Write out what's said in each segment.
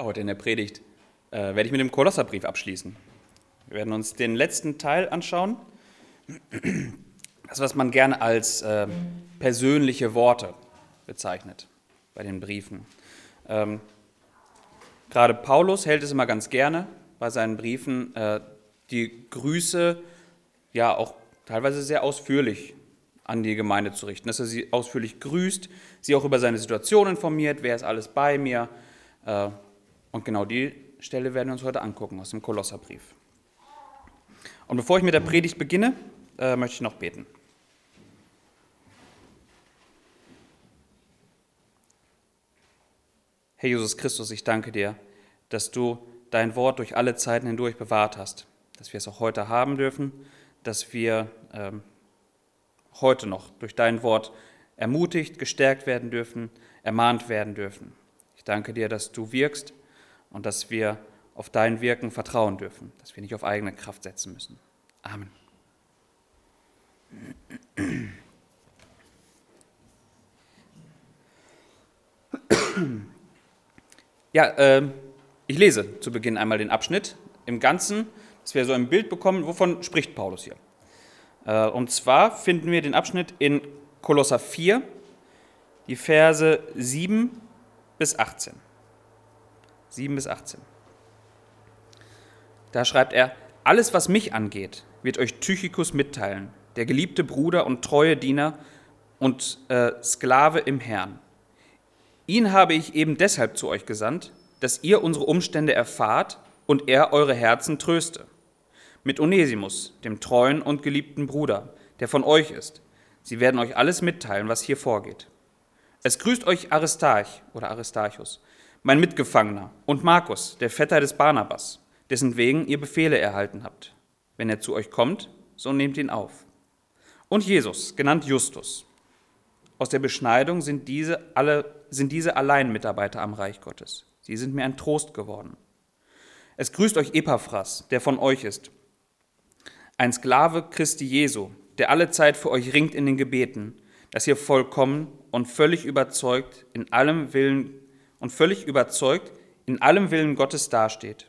Ja, heute in der Predigt äh, werde ich mit dem Kolosserbrief abschließen. Wir werden uns den letzten Teil anschauen. Das, was man gerne als äh, persönliche Worte bezeichnet bei den Briefen. Ähm, gerade Paulus hält es immer ganz gerne bei seinen Briefen, äh, die Grüße ja auch teilweise sehr ausführlich an die Gemeinde zu richten, dass er sie ausführlich grüßt, sie auch über seine Situation informiert, wer ist alles bei mir. Und genau die Stelle werden wir uns heute angucken aus dem Kolosserbrief. Und bevor ich mit der Predigt beginne, äh, möchte ich noch beten. Herr Jesus Christus, ich danke dir, dass du dein Wort durch alle Zeiten hindurch bewahrt hast, dass wir es auch heute haben dürfen, dass wir ähm, heute noch durch dein Wort ermutigt, gestärkt werden dürfen, ermahnt werden dürfen. Ich danke dir, dass du wirkst und dass wir auf dein Wirken vertrauen dürfen, dass wir nicht auf eigene Kraft setzen müssen. Amen. Ja, äh, ich lese zu Beginn einmal den Abschnitt im Ganzen, dass wir so ein Bild bekommen, wovon spricht Paulus hier. Äh, und zwar finden wir den Abschnitt in Kolosser 4, die Verse 7 bis 18. 7 bis 18. Da schreibt er, alles, was mich angeht, wird euch Tychikus mitteilen, der geliebte Bruder und treue Diener und äh, Sklave im Herrn. Ihn habe ich eben deshalb zu euch gesandt, dass ihr unsere Umstände erfahrt und er eure Herzen tröste. Mit Onesimus, dem treuen und geliebten Bruder, der von euch ist. Sie werden euch alles mitteilen, was hier vorgeht. Es grüßt euch Aristarch oder Aristarchus, mein Mitgefangener, und Markus, der Vetter des Barnabas, dessen wegen ihr Befehle erhalten habt. Wenn er zu euch kommt, so nehmt ihn auf. Und Jesus, genannt Justus. Aus der Beschneidung sind diese, alle, sind diese allein Mitarbeiter am Reich Gottes. Sie sind mir ein Trost geworden. Es grüßt euch Epaphras, der von euch ist, ein Sklave Christi Jesu, der alle Zeit für euch ringt in den Gebeten, dass ihr vollkommen und völlig überzeugt in allem Willen und völlig überzeugt in allem Willen Gottes dasteht.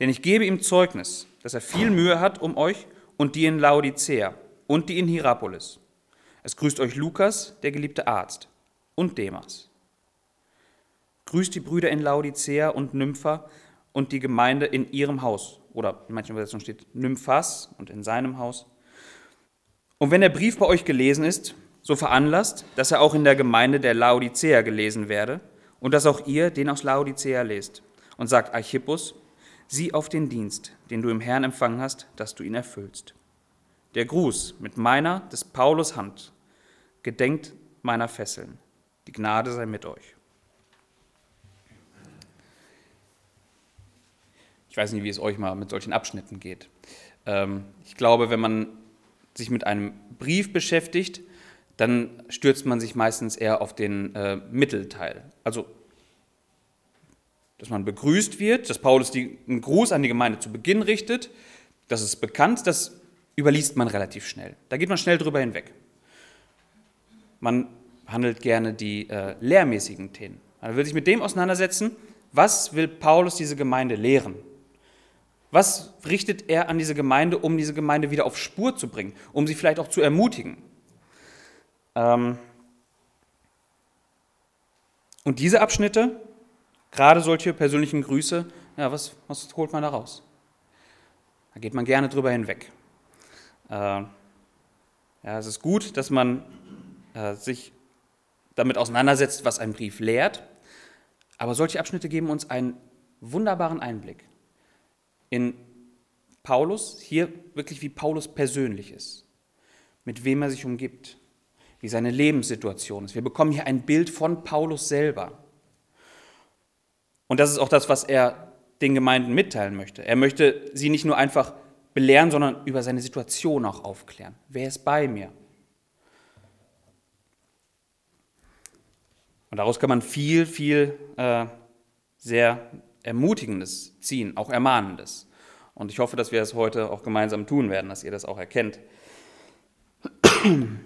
Denn ich gebe ihm Zeugnis, dass er viel Mühe hat um euch und die in Laodicea und die in Hierapolis. Es grüßt euch Lukas, der geliebte Arzt, und Demas. Grüßt die Brüder in Laodicea und Nympha und die Gemeinde in ihrem Haus. Oder in manchen Übersetzungen steht Nymphas und in seinem Haus. Und wenn der Brief bei euch gelesen ist, so veranlasst, dass er auch in der Gemeinde der Laodicea gelesen werde und dass auch ihr den aus Laodicea lest. Und sagt Archippus, sieh auf den Dienst, den du im Herrn empfangen hast, dass du ihn erfüllst. Der Gruß mit meiner, des Paulus Hand, gedenkt meiner Fesseln. Die Gnade sei mit euch. Ich weiß nicht, wie es euch mal mit solchen Abschnitten geht. Ähm, ich glaube, wenn man sich mit einem Brief beschäftigt, dann stürzt man sich meistens eher auf den äh, Mittelteil. Also, dass man begrüßt wird, dass Paulus die, einen Gruß an die Gemeinde zu Beginn richtet, das ist bekannt, das überliest man relativ schnell. Da geht man schnell drüber hinweg. Man handelt gerne die äh, lehrmäßigen Themen. Man will sich mit dem auseinandersetzen, was will Paulus diese Gemeinde lehren? Was richtet er an diese Gemeinde, um diese Gemeinde wieder auf Spur zu bringen, um sie vielleicht auch zu ermutigen? Ähm und diese Abschnitte, gerade solche persönlichen Grüße, ja, was, was holt man da raus? Da geht man gerne drüber hinweg. Äh, ja, es ist gut, dass man äh, sich damit auseinandersetzt, was ein Brief lehrt, aber solche Abschnitte geben uns einen wunderbaren Einblick in Paulus, hier wirklich wie Paulus persönlich ist, mit wem er sich umgibt, wie seine Lebenssituation ist. Wir bekommen hier ein Bild von Paulus selber. Und das ist auch das, was er den Gemeinden mitteilen möchte. Er möchte sie nicht nur einfach belehren, sondern über seine Situation auch aufklären. Wer ist bei mir? Und daraus kann man viel, viel äh, sehr Ermutigendes ziehen, auch Ermahnendes. Und ich hoffe, dass wir es heute auch gemeinsam tun werden, dass ihr das auch erkennt.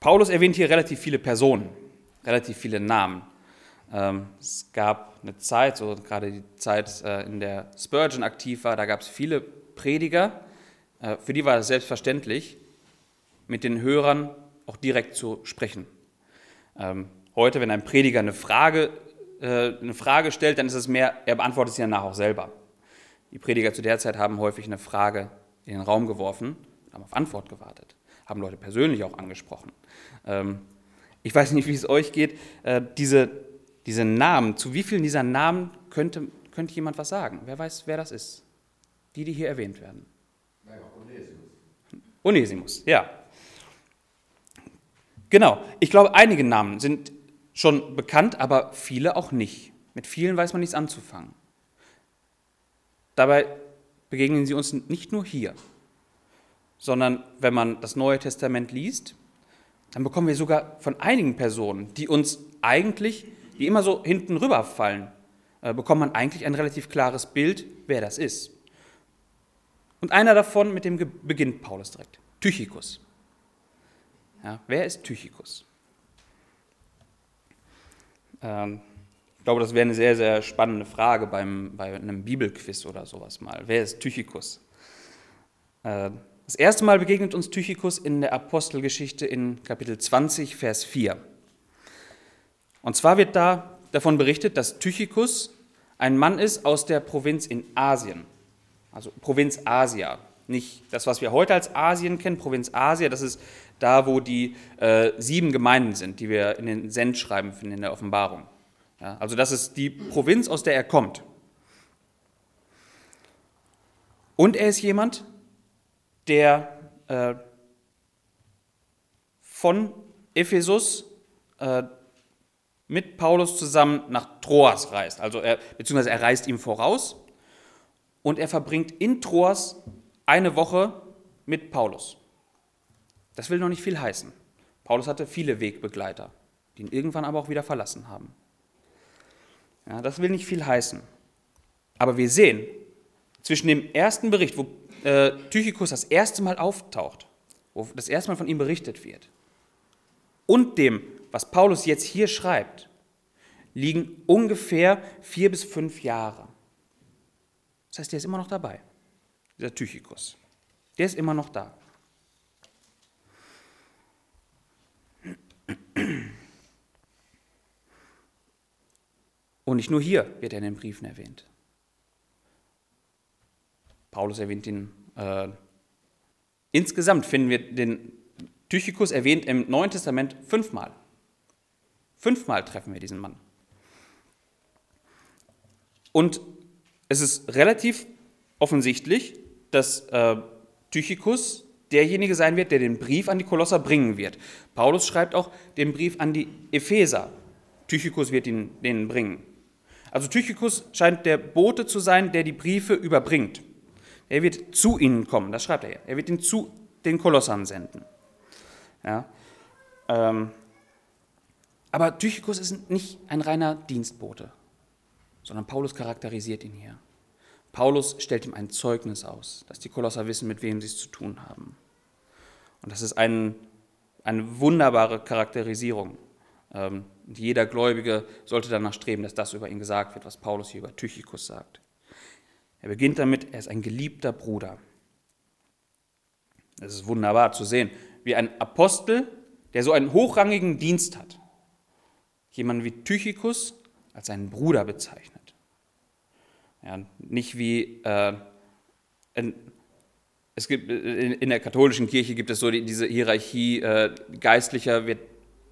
Paulus erwähnt hier relativ viele Personen, relativ viele Namen. Ähm, es gab eine Zeit, so gerade die Zeit, äh, in der Spurgeon aktiv war, da gab es viele Prediger, äh, für die war es selbstverständlich, mit den Hörern auch direkt zu sprechen. Ähm, heute, wenn ein Prediger eine Frage, äh, eine Frage stellt, dann ist es mehr, er beantwortet sie danach auch selber. Die Prediger zu der Zeit haben häufig eine Frage in den Raum geworfen, haben auf Antwort gewartet, haben Leute persönlich auch angesprochen. Ähm, ich weiß nicht, wie es euch geht. Äh, diese, diese Namen, zu wie vielen dieser Namen könnte, könnte jemand was sagen? Wer weiß, wer das ist? Die, die hier erwähnt werden. Onesimus. Onesimus, ja. Genau. Ich glaube, einige Namen sind schon bekannt, aber viele auch nicht. Mit vielen weiß man nichts anzufangen. Dabei begegnen sie uns nicht nur hier, sondern wenn man das Neue Testament liest, dann bekommen wir sogar von einigen Personen, die uns eigentlich, die immer so hinten rüberfallen, äh, bekommt man eigentlich ein relativ klares Bild, wer das ist. Und einer davon, mit dem beginnt Paulus direkt, Tychicus. Ja, wer ist Tychicus? Ähm, ich glaube, das wäre eine sehr, sehr spannende Frage beim, bei einem Bibelquiz oder sowas mal. Wer ist Tychicus? Äh, das erste Mal begegnet uns Tychicus in der Apostelgeschichte in Kapitel 20, Vers 4. Und zwar wird da davon berichtet, dass Tychicus ein Mann ist aus der Provinz in Asien, also Provinz Asia. Nicht das, was wir heute als Asien kennen, Provinz Asia, das ist da, wo die äh, sieben Gemeinden sind, die wir in den Sendschreiben finden, in der Offenbarung. Ja, also das ist die Provinz, aus der er kommt. Und er ist jemand, der äh, von Ephesus äh, mit Paulus zusammen nach Troas reist. Also er, beziehungsweise er reist ihm voraus und er verbringt in Troas eine Woche mit Paulus. Das will noch nicht viel heißen. Paulus hatte viele Wegbegleiter, die ihn irgendwann aber auch wieder verlassen haben. Ja, das will nicht viel heißen. Aber wir sehen, zwischen dem ersten Bericht, wo äh, Tychicus das erste Mal auftaucht, wo das erste Mal von ihm berichtet wird, und dem, was Paulus jetzt hier schreibt, liegen ungefähr vier bis fünf Jahre. Das heißt, der ist immer noch dabei, dieser Tychicus. Der ist immer noch da. Und nicht nur hier wird er in den Briefen erwähnt. Paulus erwähnt ihn. Äh, insgesamt finden wir den Tychicus erwähnt im Neuen Testament fünfmal. Fünfmal treffen wir diesen Mann. Und es ist relativ offensichtlich, dass äh, Tychicus derjenige sein wird, der den Brief an die Kolosser bringen wird. Paulus schreibt auch den Brief an die Epheser. Tychicus wird ihn denen bringen. Also Tychicus scheint der Bote zu sein, der die Briefe überbringt. Er wird zu ihnen kommen, das schreibt er ja. Er wird ihn zu den Kolossern senden. Ja. Ähm, aber Tychicus ist nicht ein reiner Dienstbote, sondern Paulus charakterisiert ihn hier. Paulus stellt ihm ein Zeugnis aus, dass die Kolosser wissen, mit wem sie es zu tun haben. Und das ist ein, eine wunderbare Charakterisierung. Ähm, jeder Gläubige sollte danach streben, dass das über ihn gesagt wird, was Paulus hier über Tychicus sagt. Er beginnt damit, er ist ein geliebter Bruder. Es ist wunderbar zu sehen, wie ein Apostel, der so einen hochrangigen Dienst hat, jemanden wie Tychicus als seinen Bruder bezeichnet. Ja, nicht wie äh, in, es gibt in, in, der katholischen Kirche gibt es so die, diese Hierarchie, äh, Geistlicher wird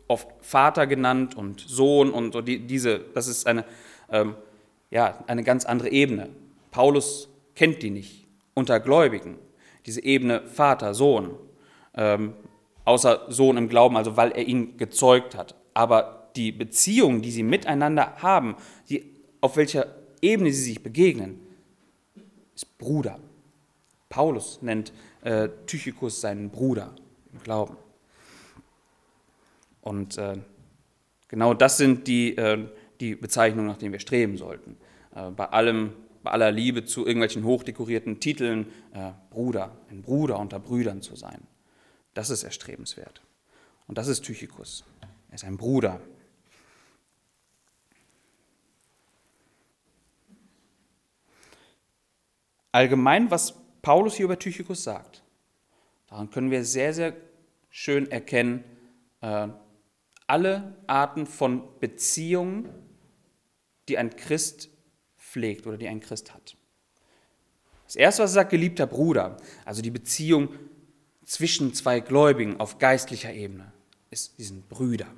oft Vater genannt und Sohn und so die, diese, das ist eine, ähm, ja, eine ganz andere Ebene. Paulus kennt die nicht unter Gläubigen, diese Ebene Vater, Sohn, ähm, außer Sohn im Glauben, also weil er ihn gezeugt hat. Aber die Beziehung, die sie miteinander haben, die, auf welcher Ebene sie sich begegnen, ist Bruder. Paulus nennt äh, Tychicus seinen Bruder im Glauben. Und äh, genau das sind die, äh, die Bezeichnungen, nach denen wir streben sollten. Äh, bei allem bei aller Liebe zu irgendwelchen hochdekorierten Titeln äh, Bruder, ein Bruder unter Brüdern zu sein. Das ist erstrebenswert. Und das ist Tychikus. Er ist ein Bruder. Allgemein, was Paulus hier über Tychikus sagt, daran können wir sehr, sehr schön erkennen, äh, alle Arten von Beziehungen, die ein Christ pflegt oder die ein Christ hat. Das erste, was er sagt, geliebter Bruder, also die Beziehung zwischen zwei Gläubigen auf geistlicher Ebene, ist, die sind Brüder.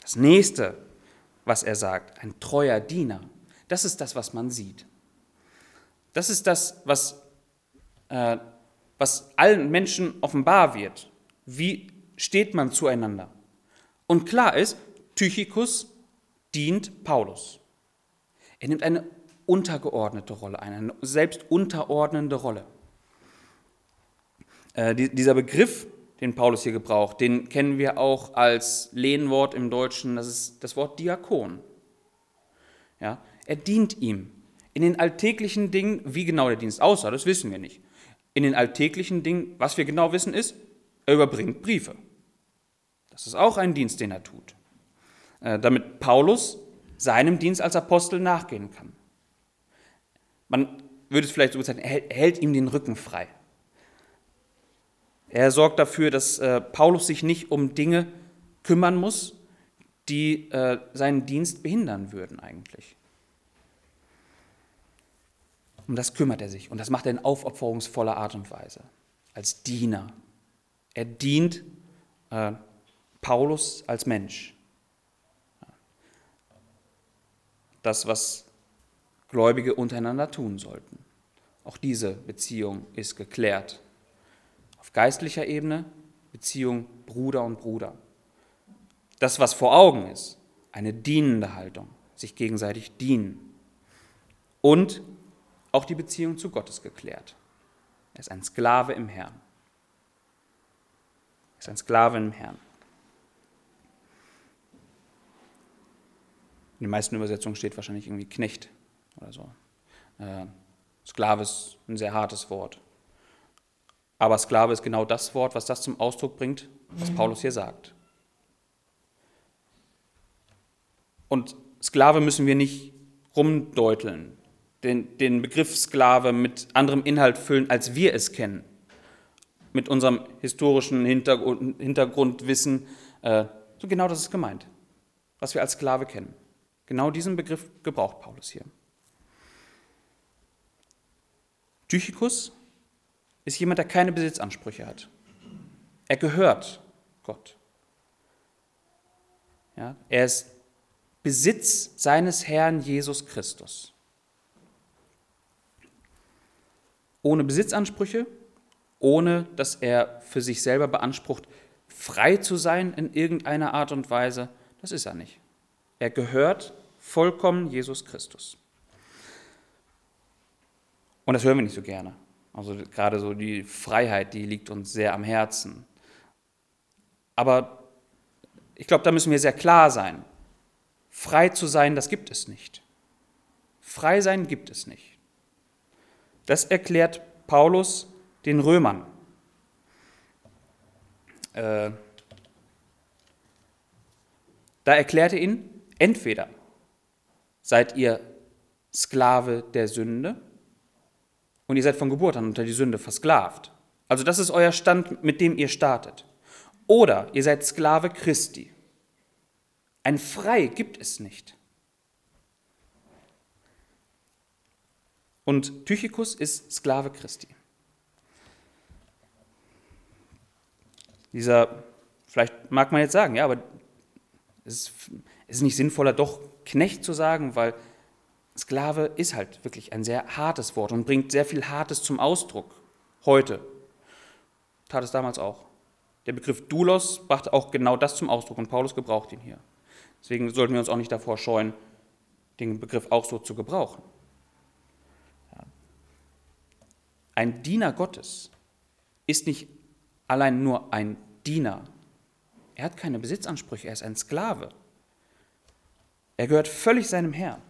Das nächste, was er sagt, ein treuer Diener, das ist das, was man sieht. Das ist das, was, äh, was allen Menschen offenbar wird. Wie steht man zueinander? Und klar ist, Tychicus dient Paulus. Er nimmt eine untergeordnete Rolle ein, eine selbst unterordnende Rolle. Äh, die, dieser Begriff, den Paulus hier gebraucht, den kennen wir auch als Lehnwort im Deutschen, das ist das Wort Diakon. Ja, er dient ihm. In den alltäglichen Dingen, wie genau der Dienst aussah, das wissen wir nicht. In den alltäglichen Dingen, was wir genau wissen, ist, er überbringt Briefe. Das ist auch ein Dienst, den er tut. Äh, damit Paulus seinem Dienst als Apostel nachgehen kann. Man würde es vielleicht so sagen, er hält ihm den Rücken frei. Er sorgt dafür, dass äh, Paulus sich nicht um Dinge kümmern muss, die äh, seinen Dienst behindern würden eigentlich. Um das kümmert er sich und das macht er in aufopferungsvoller Art und Weise, als Diener. Er dient äh, Paulus als Mensch. Das, was Gläubige untereinander tun sollten. Auch diese Beziehung ist geklärt. Auf geistlicher Ebene Beziehung Bruder und Bruder. Das, was vor Augen ist, eine dienende Haltung, sich gegenseitig dienen. Und auch die Beziehung zu Gott ist geklärt. Er ist ein Sklave im Herrn. Er ist ein Sklave im Herrn. In den meisten Übersetzungen steht wahrscheinlich irgendwie Knecht oder so. Äh, Sklave ist ein sehr hartes Wort. Aber Sklave ist genau das Wort, was das zum Ausdruck bringt, was mhm. Paulus hier sagt. Und Sklave müssen wir nicht rumdeuteln, den, den Begriff Sklave mit anderem Inhalt füllen, als wir es kennen. Mit unserem historischen Hintergrund, Hintergrundwissen. Äh, so genau das ist gemeint, was wir als Sklave kennen. Genau diesen Begriff gebraucht Paulus hier. Tychicus ist jemand, der keine Besitzansprüche hat. Er gehört Gott. Ja, er ist Besitz seines Herrn Jesus Christus. Ohne Besitzansprüche, ohne dass er für sich selber beansprucht, frei zu sein in irgendeiner Art und Weise, das ist er nicht. Er gehört vollkommen Jesus Christus. Und das hören wir nicht so gerne. Also gerade so die Freiheit, die liegt uns sehr am Herzen. Aber ich glaube, da müssen wir sehr klar sein. Frei zu sein, das gibt es nicht. Frei sein gibt es nicht. Das erklärt Paulus den Römern. Äh, da erklärt er ihnen, entweder seid ihr Sklave der Sünde und ihr seid von Geburt an unter die Sünde versklavt. Also das ist euer Stand, mit dem ihr startet. Oder ihr seid Sklave Christi. Ein Frei gibt es nicht. Und Tychicus ist Sklave Christi. Dieser, vielleicht mag man jetzt sagen, ja, aber es ist, es ist nicht sinnvoller, doch Knecht zu sagen, weil Sklave ist halt wirklich ein sehr hartes Wort und bringt sehr viel Hartes zum Ausdruck. Heute. Tat es damals auch. Der Begriff Doulos brachte auch genau das zum Ausdruck und Paulus gebraucht ihn hier. Deswegen sollten wir uns auch nicht davor scheuen, den Begriff auch so zu gebrauchen. Ein Diener Gottes ist nicht allein nur ein Diener. Er hat keine Besitzansprüche, er ist ein Sklave. Er gehört völlig seinem Herrn.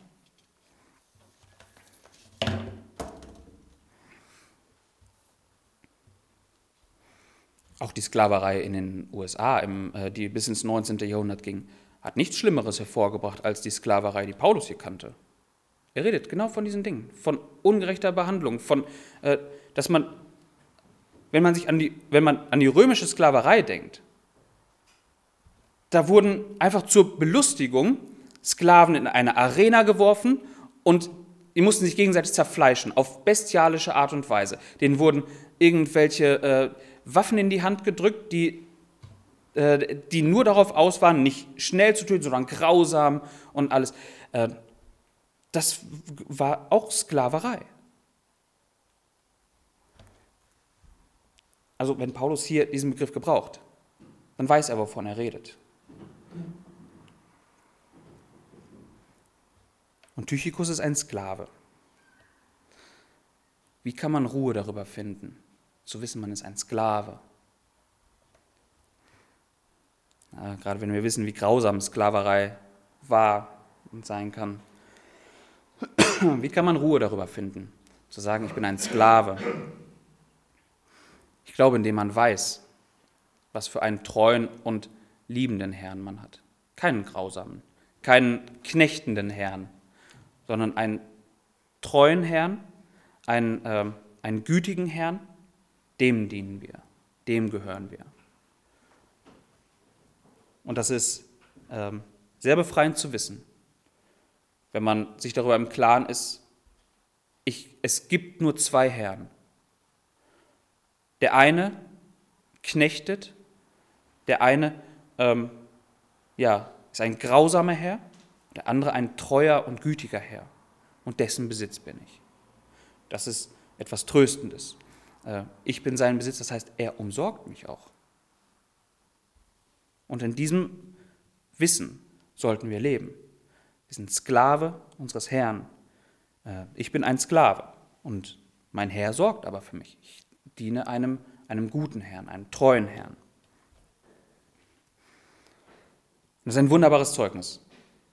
Auch die Sklaverei in den USA, im, äh, die bis ins 19. Jahrhundert ging, hat nichts Schlimmeres hervorgebracht als die Sklaverei, die Paulus hier kannte. Er redet genau von diesen Dingen, von ungerechter Behandlung, von, äh, dass man, wenn man sich an die, wenn man an die römische Sklaverei denkt, da wurden einfach zur Belustigung Sklaven in eine Arena geworfen und die mussten sich gegenseitig zerfleischen, auf bestialische Art und Weise. Denen wurden irgendwelche äh, Waffen in die Hand gedrückt, die, äh, die nur darauf aus waren, nicht schnell zu töten, sondern grausam und alles. Äh, das war auch Sklaverei. Also wenn Paulus hier diesen Begriff gebraucht, dann weiß er, wovon er redet. Und Tychikus ist ein Sklave. Wie kann man Ruhe darüber finden, zu wissen, man ist ein Sklave? Ja, gerade wenn wir wissen, wie grausam Sklaverei war und sein kann. Wie kann man Ruhe darüber finden, zu sagen, ich bin ein Sklave? Ich glaube, indem man weiß, was für einen treuen und liebenden Herrn man hat. Keinen grausamen, keinen knechtenden Herrn, sondern einen treuen Herrn, einen, äh, einen gütigen Herrn, dem dienen wir, dem gehören wir. Und das ist äh, sehr befreiend zu wissen, wenn man sich darüber im Klaren ist, ich, es gibt nur zwei Herren. Der eine knechtet, der eine ähm, ja, ist ein grausamer Herr, der andere ein treuer und gütiger Herr. Und dessen Besitz bin ich. Das ist etwas Tröstendes. Äh, ich bin sein Besitz, das heißt, er umsorgt mich auch. Und in diesem Wissen sollten wir leben. Wir sind Sklave unseres Herrn. Äh, ich bin ein Sklave und mein Herr sorgt aber für mich. Ich diene einem, einem guten Herrn, einem treuen Herrn. Das ist ein wunderbares Zeugnis,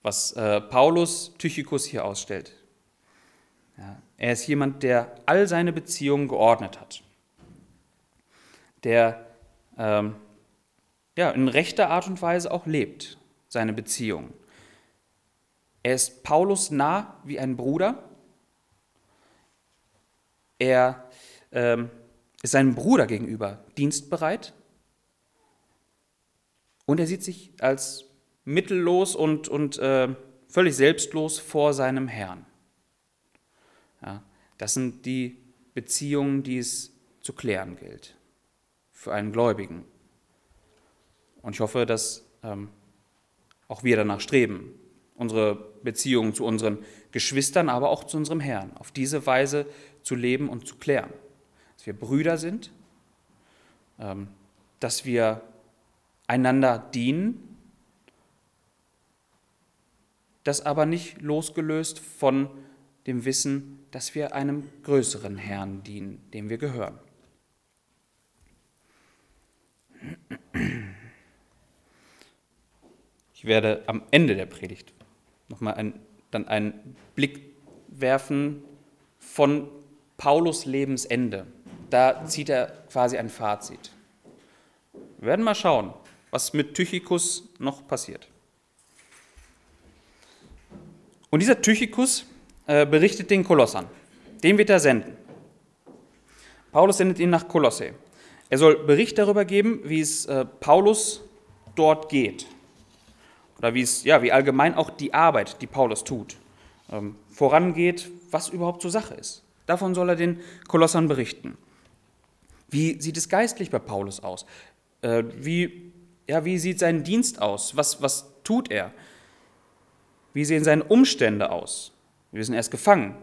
was äh, Paulus Tychikus hier ausstellt. Ja, er ist jemand, der all seine Beziehungen geordnet hat, der ähm, ja, in rechter Art und Weise auch lebt, seine Beziehungen. Er ist Paulus nah wie ein Bruder. Er ähm, ist seinem Bruder gegenüber dienstbereit. Und er sieht sich als mittellos und, und äh, völlig selbstlos vor seinem Herrn. Ja, das sind die Beziehungen, die es zu klären gilt für einen Gläubigen. Und ich hoffe, dass ähm, auch wir danach streben, unsere Beziehungen zu unseren Geschwistern, aber auch zu unserem Herrn, auf diese Weise zu leben und zu klären. Dass wir Brüder sind, ähm, dass wir einander dienen das aber nicht losgelöst von dem Wissen, dass wir einem größeren Herrn dienen, dem wir gehören. Ich werde am Ende der Predigt nochmal ein, dann einen Blick werfen von Paulus Lebensende. Da zieht er quasi ein Fazit. Wir werden mal schauen, was mit Tychikus noch passiert. Und dieser Tychikus äh, berichtet den Kolossern. Den wird er senden. Paulus sendet ihn nach Kolosse. Er soll Bericht darüber geben, wie es äh, Paulus dort geht. Oder wie es, ja, wie allgemein auch die Arbeit, die Paulus tut, ähm, vorangeht, was überhaupt zur Sache ist. Davon soll er den Kolossern berichten. Wie sieht es geistlich bei Paulus aus? Äh, wie, ja, wie sieht sein Dienst aus? Was, was tut er? Wie sehen seine Umstände aus? Wir sind erst gefangen.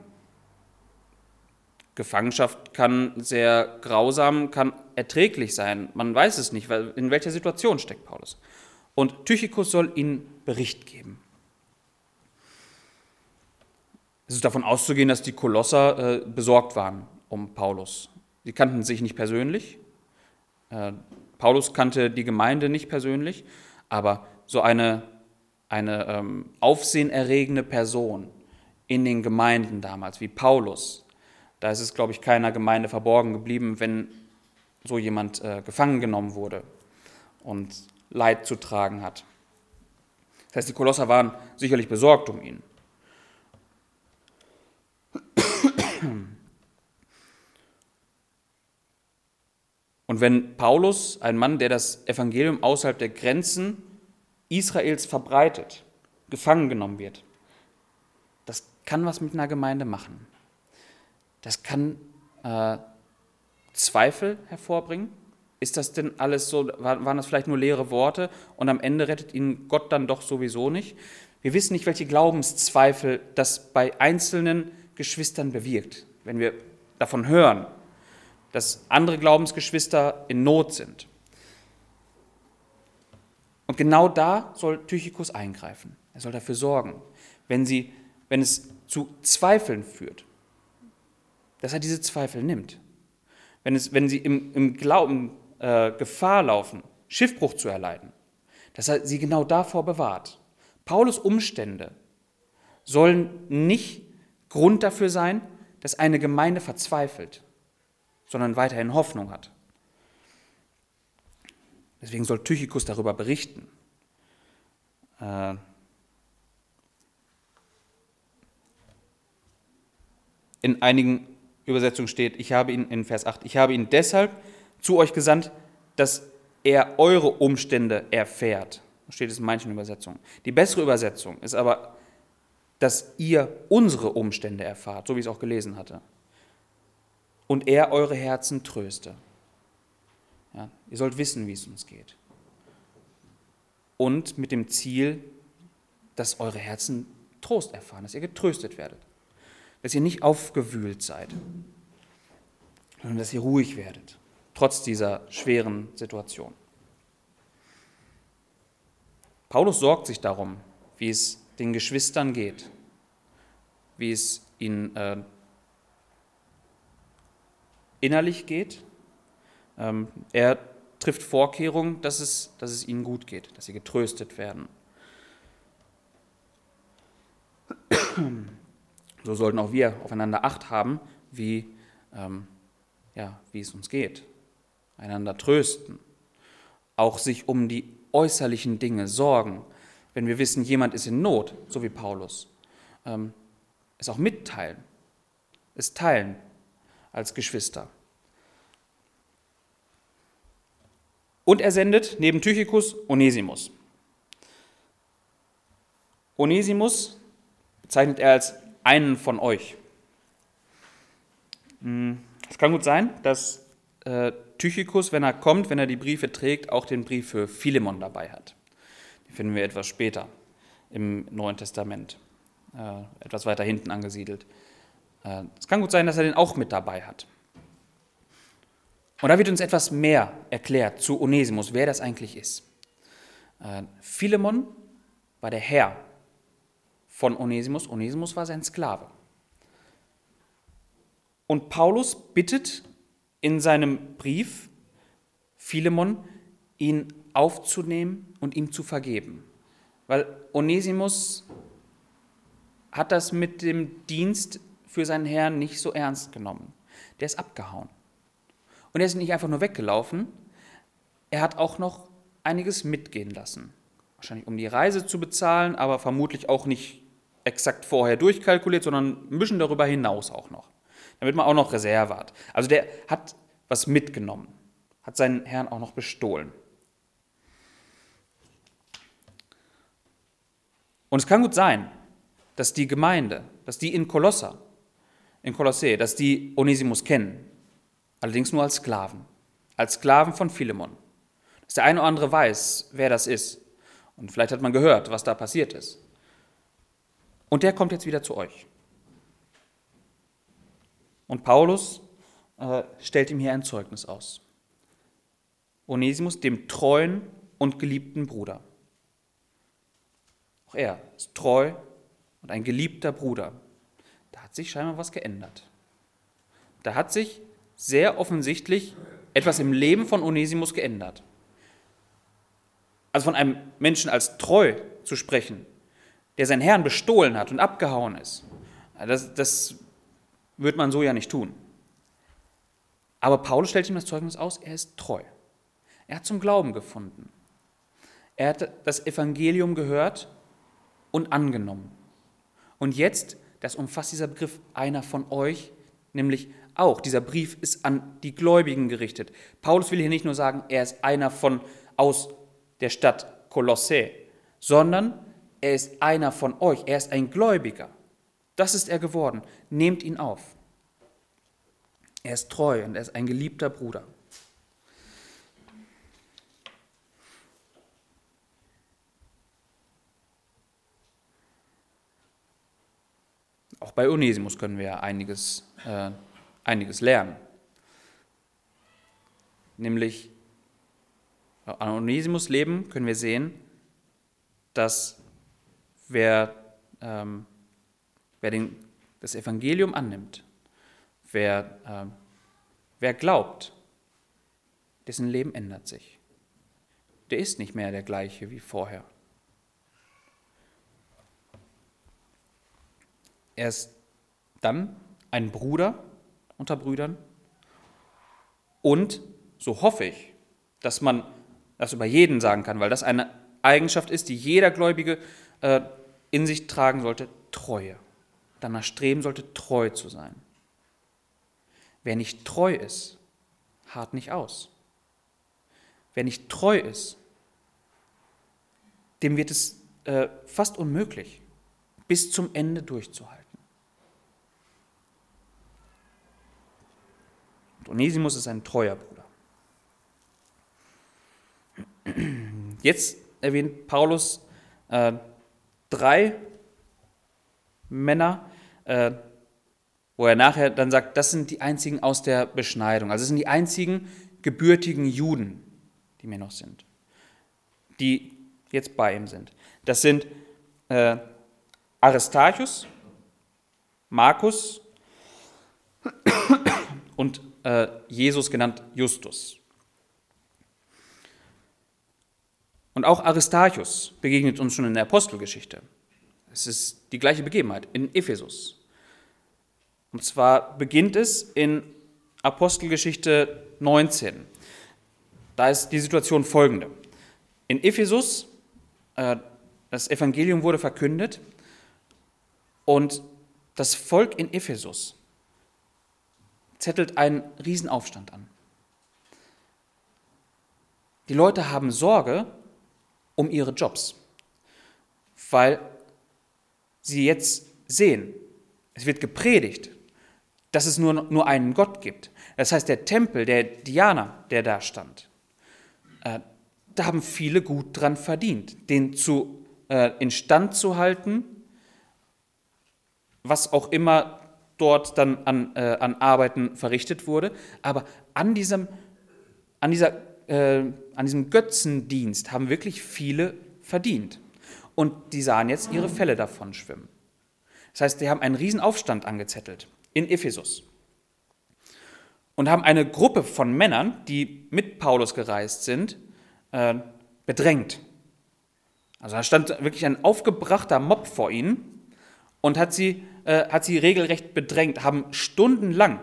Gefangenschaft kann sehr grausam, kann erträglich sein. Man weiß es nicht, in welcher Situation steckt Paulus. Und Tychikus soll ihnen Bericht geben. Es ist davon auszugehen, dass die Kolosser äh, besorgt waren um Paulus. Sie kannten sich nicht persönlich. Äh, Paulus kannte die Gemeinde nicht persönlich, aber so eine eine ähm, aufsehenerregende Person in den Gemeinden damals, wie Paulus. Da ist es, glaube ich, keiner Gemeinde verborgen geblieben, wenn so jemand äh, gefangen genommen wurde und Leid zu tragen hat. Das heißt, die Kolosser waren sicherlich besorgt um ihn. Und wenn Paulus, ein Mann, der das Evangelium außerhalb der Grenzen Israels verbreitet, gefangen genommen wird, das kann was mit einer Gemeinde machen. Das kann äh, Zweifel hervorbringen, ist das denn alles so, waren das vielleicht nur leere Worte und am Ende rettet ihn Gott dann doch sowieso nicht? Wir wissen nicht, welche Glaubenszweifel das bei einzelnen Geschwistern bewirkt, wenn wir davon hören, dass andere Glaubensgeschwister in Not sind. Und genau da soll Tychikus eingreifen. Er soll dafür sorgen, wenn, sie, wenn es zu Zweifeln führt, dass er diese Zweifel nimmt. Wenn, es, wenn sie im, im Glauben äh, Gefahr laufen, Schiffbruch zu erleiden, dass er sie genau davor bewahrt. Paulus Umstände sollen nicht Grund dafür sein, dass eine Gemeinde verzweifelt, sondern weiterhin Hoffnung hat. Deswegen soll Tychikus darüber berichten. Äh, in einigen Übersetzungen steht, ich habe ihn in Vers 8, ich habe ihn deshalb zu euch gesandt, dass er eure Umstände erfährt. So steht es in manchen Übersetzungen. Die bessere Übersetzung ist aber, dass ihr unsere Umstände erfahrt, so wie ich es auch gelesen hatte. Und er eure Herzen tröste. Ja, ihr sollt wissen, wie es uns geht. Und mit dem Ziel, dass eure Herzen Trost erfahren, dass ihr getröstet werdet. Dass ihr nicht aufgewühlt seid, sondern dass ihr ruhig werdet, trotz dieser schweren Situation. Paulus sorgt sich darum, wie es den Geschwistern geht, wie es ihnen äh, innerlich geht ähm, er trifft Vorkehrungen, dass es, dass es ihnen gut geht, dass sie getröstet werden. So sollten auch wir aufeinander Acht haben, wie, ähm, ja, wie es uns geht. Einander trösten. Auch sich um die äußerlichen Dinge sorgen. Wenn wir wissen, jemand ist in Not, so wie Paulus, ähm, es auch mitteilen. Es teilen als Geschwister. Und er sendet neben Tychikus Onesimus. Onesimus bezeichnet er als einen von euch. Hm, es kann gut sein, dass äh, Tychikus, wenn er kommt, wenn er die Briefe trägt, auch den Brief für Philemon dabei hat. Den finden wir etwas später im Neuen Testament, äh, etwas weiter hinten angesiedelt. Äh, es kann gut sein, dass er den auch mit dabei hat. Und da wird uns etwas mehr erklärt zu Onesimus, wer das eigentlich ist. Äh, Philemon war der Herr von Onesimus. Onesimus war sein Sklave. Und Paulus bittet in seinem Brief Philemon, ihn aufzunehmen und ihm zu vergeben. Weil Onesimus hat das mit dem Dienst für seinen Herrn nicht so ernst genommen. Der ist abgehauen. Und er ist nicht einfach nur weggelaufen, er hat auch noch einiges mitgehen lassen. Wahrscheinlich um die Reise zu bezahlen, aber vermutlich auch nicht exakt vorher durchkalkuliert, sondern ein bisschen darüber hinaus auch noch. Damit man auch noch Reserve hat. Also der hat was mitgenommen, hat seinen Herrn auch noch bestohlen. Und es kann gut sein, dass die Gemeinde, dass die in Kolosser, in Kolossä, dass die Onesimus kennen, allerdings nur als Sklaven, als Sklaven von Philemon. Dass der eine oder andere weiß, wer das ist. Und vielleicht hat man gehört, was da passiert ist. Und der kommt jetzt wieder zu euch. Und Paulus äh, stellt ihm hier ein Zeugnis aus. Onesimus, dem treuen und geliebten Bruder. Auch er ist treu und ein geliebter Bruder. Da hat sich scheinbar was geändert. Da hat sich sehr offensichtlich etwas im Leben von Onesimus geändert. Also von einem Menschen als treu zu sprechen, der seinen Herrn bestohlen hat und abgehauen ist, das, das wird man so ja nicht tun. Aber Paulus stellt ihm das Zeugnis aus, er ist treu. Er hat zum Glauben gefunden. Er hat das Evangelium gehört und angenommen. Und jetzt, das umfasst dieser Begriff einer von euch, nämlich auch. Dieser Brief ist an die Gläubigen gerichtet. Paulus will hier nicht nur sagen, er ist einer von aus der Stadt Kolossä, sondern er ist einer von euch. Er ist ein Gläubiger. Das ist er geworden. Nehmt ihn auf. Er ist treu und er ist ein geliebter Bruder. Auch bei Onesimus können wir einiges, äh, einiges lernen. Nämlich an Onesimus Leben können wir sehen, dass wer, ähm, wer den, das Evangelium annimmt, wer, äh, wer glaubt, dessen Leben ändert sich. Der ist nicht mehr der gleiche wie vorher. Er ist dann ein Bruder unter Brüdern und so hoffe ich, dass man das über jeden sagen kann, weil das eine Eigenschaft ist, die jeder Gläubige äh, in sich tragen sollte, Treue. Danach streben sollte, treu zu sein. Wer nicht treu ist, hart nicht aus. Wer nicht treu ist, dem wird es äh, fast unmöglich, bis zum Ende durchzuhalten. Und Onesimus ist ein treuer Bruder. Jetzt erwähnt Paulus äh, drei Männer, äh, wo er nachher dann sagt, das sind die einzigen aus der Beschneidung. Also es sind die einzigen gebürtigen Juden, die mir noch sind, die jetzt bei ihm sind. Das sind äh, Aristarchus, Markus und äh, Jesus genannt Justus. Und auch Aristarchus begegnet uns schon in der Apostelgeschichte. Es ist die gleiche Begebenheit in Ephesus. Und zwar beginnt es in Apostelgeschichte 19. Da ist die Situation folgende. In Ephesus, äh, das Evangelium wurde verkündet und das Volk in Ephesus zettelt einen Riesenaufstand an. Die Leute haben Sorge, um ihre Jobs, weil sie jetzt sehen, es wird gepredigt, dass es nur, nur einen Gott gibt. Das heißt, der Tempel der Diana, der da stand, äh, da haben viele gut dran verdient, den zu, äh, instand zu halten, was auch immer dort dann an, äh, an Arbeiten verrichtet wurde. Aber an diesem, an dieser äh, an diesem Götzendienst haben wirklich viele verdient. Und die sahen jetzt ihre Fälle davon schwimmen. Das heißt, die haben einen Riesenaufstand angezettelt in Ephesus und haben eine Gruppe von Männern, die mit Paulus gereist sind, äh, bedrängt. Also da stand wirklich ein aufgebrachter Mob vor ihnen und hat sie, äh, hat sie regelrecht bedrängt, haben stundenlang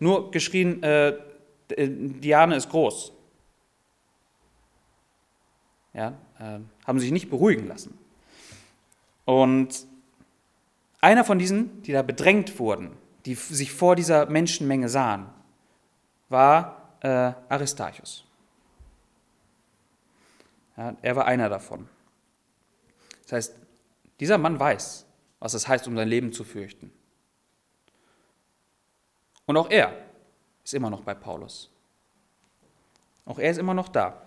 nur geschrien, äh, Diane ist groß ja, äh, haben sich nicht beruhigen lassen. Und einer von diesen, die da bedrängt wurden, die sich vor dieser Menschenmenge sahen, war äh, Aristarchus. Ja, er war einer davon. Das heißt, dieser Mann weiß, was es heißt, um sein Leben zu fürchten. Und auch er ist immer noch bei Paulus. Auch er ist immer noch da.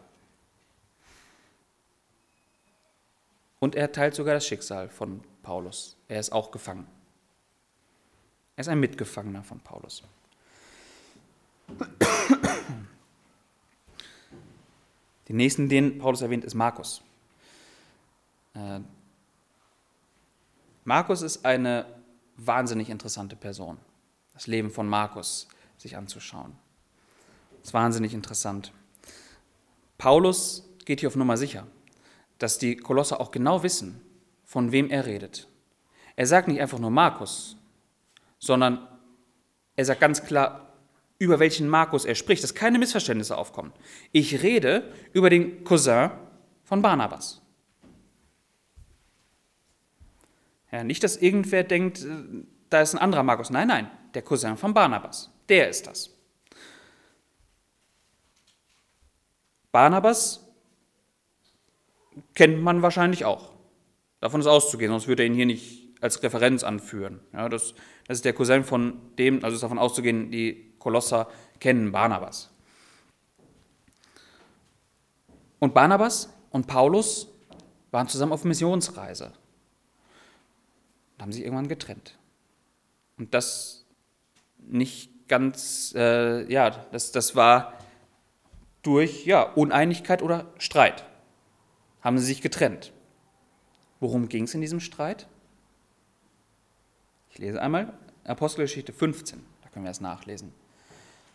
Und er teilt sogar das Schicksal von Paulus. Er ist auch gefangen. Er ist ein Mitgefangener von Paulus. Den nächsten, den Paulus erwähnt, ist Markus. Äh, Markus ist eine wahnsinnig interessante Person. Das Leben von Markus sich anzuschauen. Das ist wahnsinnig interessant. Paulus geht hier auf Nummer sicher dass die Kolosser auch genau wissen, von wem er redet. Er sagt nicht einfach nur Markus, sondern er sagt ganz klar, über welchen Markus er spricht, dass keine Missverständnisse aufkommen. Ich rede über den Cousin von Barnabas. Ja, nicht, dass irgendwer denkt, da ist ein anderer Markus. Nein, nein, der Cousin von Barnabas. Der ist das. Barnabas kennt man wahrscheinlich auch. Davon ist auszugehen, sonst würde er ihn hier nicht als Referenz anführen. Ja, das, das ist der Cousin von dem, also ist davon auszugehen, die Kolosser kennen Barnabas. Und Barnabas und Paulus waren zusammen auf Missionsreise und haben sich irgendwann getrennt. Und das nicht ganz, äh, ja, das, das war durch ja, Uneinigkeit oder Streit. Haben sie sich getrennt. Worum ging es in diesem Streit? Ich lese einmal Apostelgeschichte 15, da können wir es nachlesen.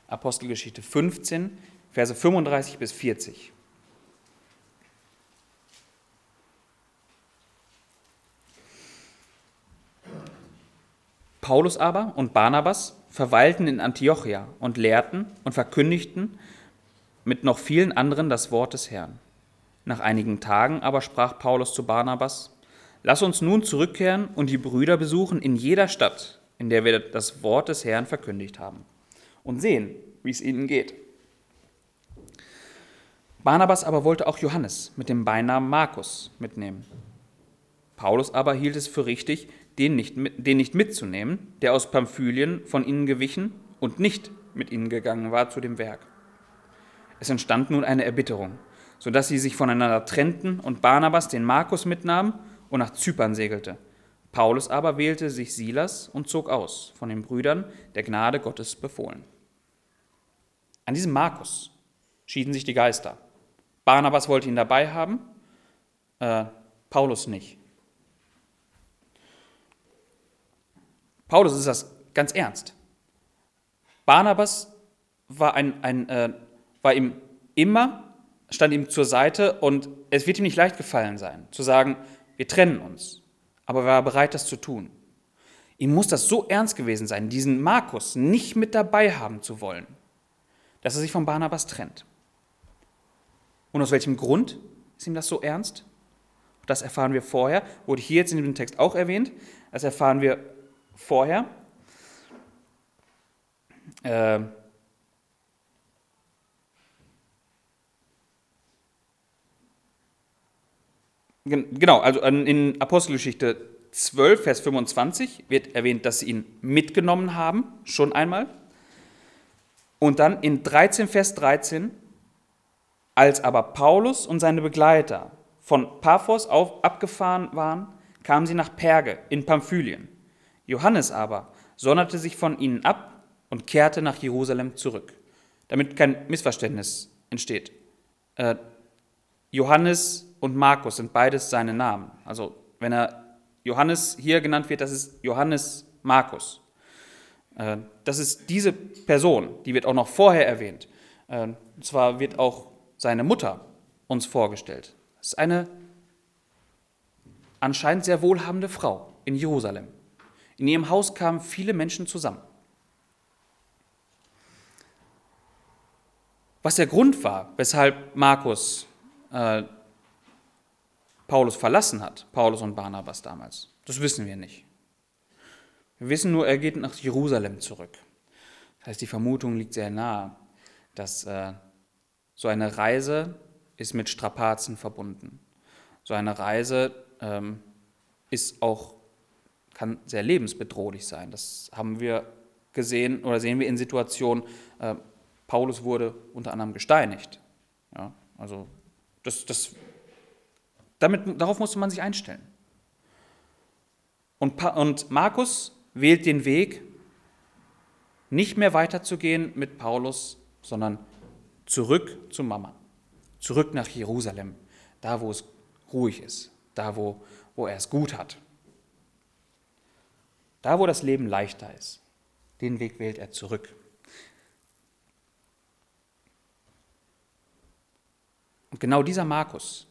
Apostelgeschichte 15, Verse 35 bis 40. Paulus aber und Barnabas verweilten in Antiochia und lehrten und verkündigten mit noch vielen anderen das Wort des Herrn. Nach einigen Tagen aber sprach Paulus zu Barnabas, Lass uns nun zurückkehren und die Brüder besuchen in jeder Stadt, in der wir das Wort des Herrn verkündigt haben, und sehen, wie es ihnen geht. Barnabas aber wollte auch Johannes mit dem Beinamen Markus mitnehmen. Paulus aber hielt es für richtig, den nicht, den nicht mitzunehmen, der aus Pamphylien von ihnen gewichen und nicht mit ihnen gegangen war zu dem Werk. Es entstand nun eine Erbitterung, sodass sie sich voneinander trennten und Barnabas den Markus mitnahm und nach Zypern segelte. Paulus aber wählte sich Silas und zog aus, von den Brüdern der Gnade Gottes befohlen. An diesem Markus schieden sich die Geister. Barnabas wollte ihn dabei haben, äh, Paulus nicht. Paulus ist das ganz ernst. Barnabas war, ein, ein, äh, war ihm immer, stand ihm zur Seite und es wird ihm nicht leicht gefallen sein, zu sagen, wir trennen uns. Aber er war bereit, das zu tun. Ihm muss das so ernst gewesen sein, diesen Markus nicht mit dabei haben zu wollen, dass er sich von Barnabas trennt. Und aus welchem Grund ist ihm das so ernst? Das erfahren wir vorher, wurde hier jetzt in dem Text auch erwähnt. Das erfahren wir vorher. Äh, Genau, also in Apostelgeschichte 12, Vers 25 wird erwähnt, dass sie ihn mitgenommen haben, schon einmal. Und dann in 13, Vers 13, als aber Paulus und seine Begleiter von Paphos auf, abgefahren waren, kamen sie nach Perge in Pamphylien. Johannes aber sonderte sich von ihnen ab und kehrte nach Jerusalem zurück, damit kein Missverständnis entsteht. Äh, Johannes und Markus sind beides seine Namen. Also wenn er Johannes hier genannt wird, das ist Johannes Markus. Äh, das ist diese Person, die wird auch noch vorher erwähnt. Äh, und zwar wird auch seine Mutter uns vorgestellt. Das ist eine anscheinend sehr wohlhabende Frau in Jerusalem. In ihrem Haus kamen viele Menschen zusammen. Was der Grund war, weshalb Markus äh, Paulus verlassen hat, Paulus und Barnabas damals. Das wissen wir nicht. Wir wissen nur, er geht nach Jerusalem zurück. Das heißt, die Vermutung liegt sehr nahe, dass äh, so eine Reise ist mit Strapazen verbunden. So eine Reise ähm, ist auch, kann sehr lebensbedrohlich sein. Das haben wir gesehen oder sehen wir in Situationen, äh, Paulus wurde unter anderem gesteinigt. Ja, also das, das damit, darauf musste man sich einstellen. Und, und Markus wählt den Weg, nicht mehr weiterzugehen mit Paulus, sondern zurück zu Mama, zurück nach Jerusalem, da wo es ruhig ist, da wo, wo er es gut hat, da wo das Leben leichter ist. Den Weg wählt er zurück. Und genau dieser Markus,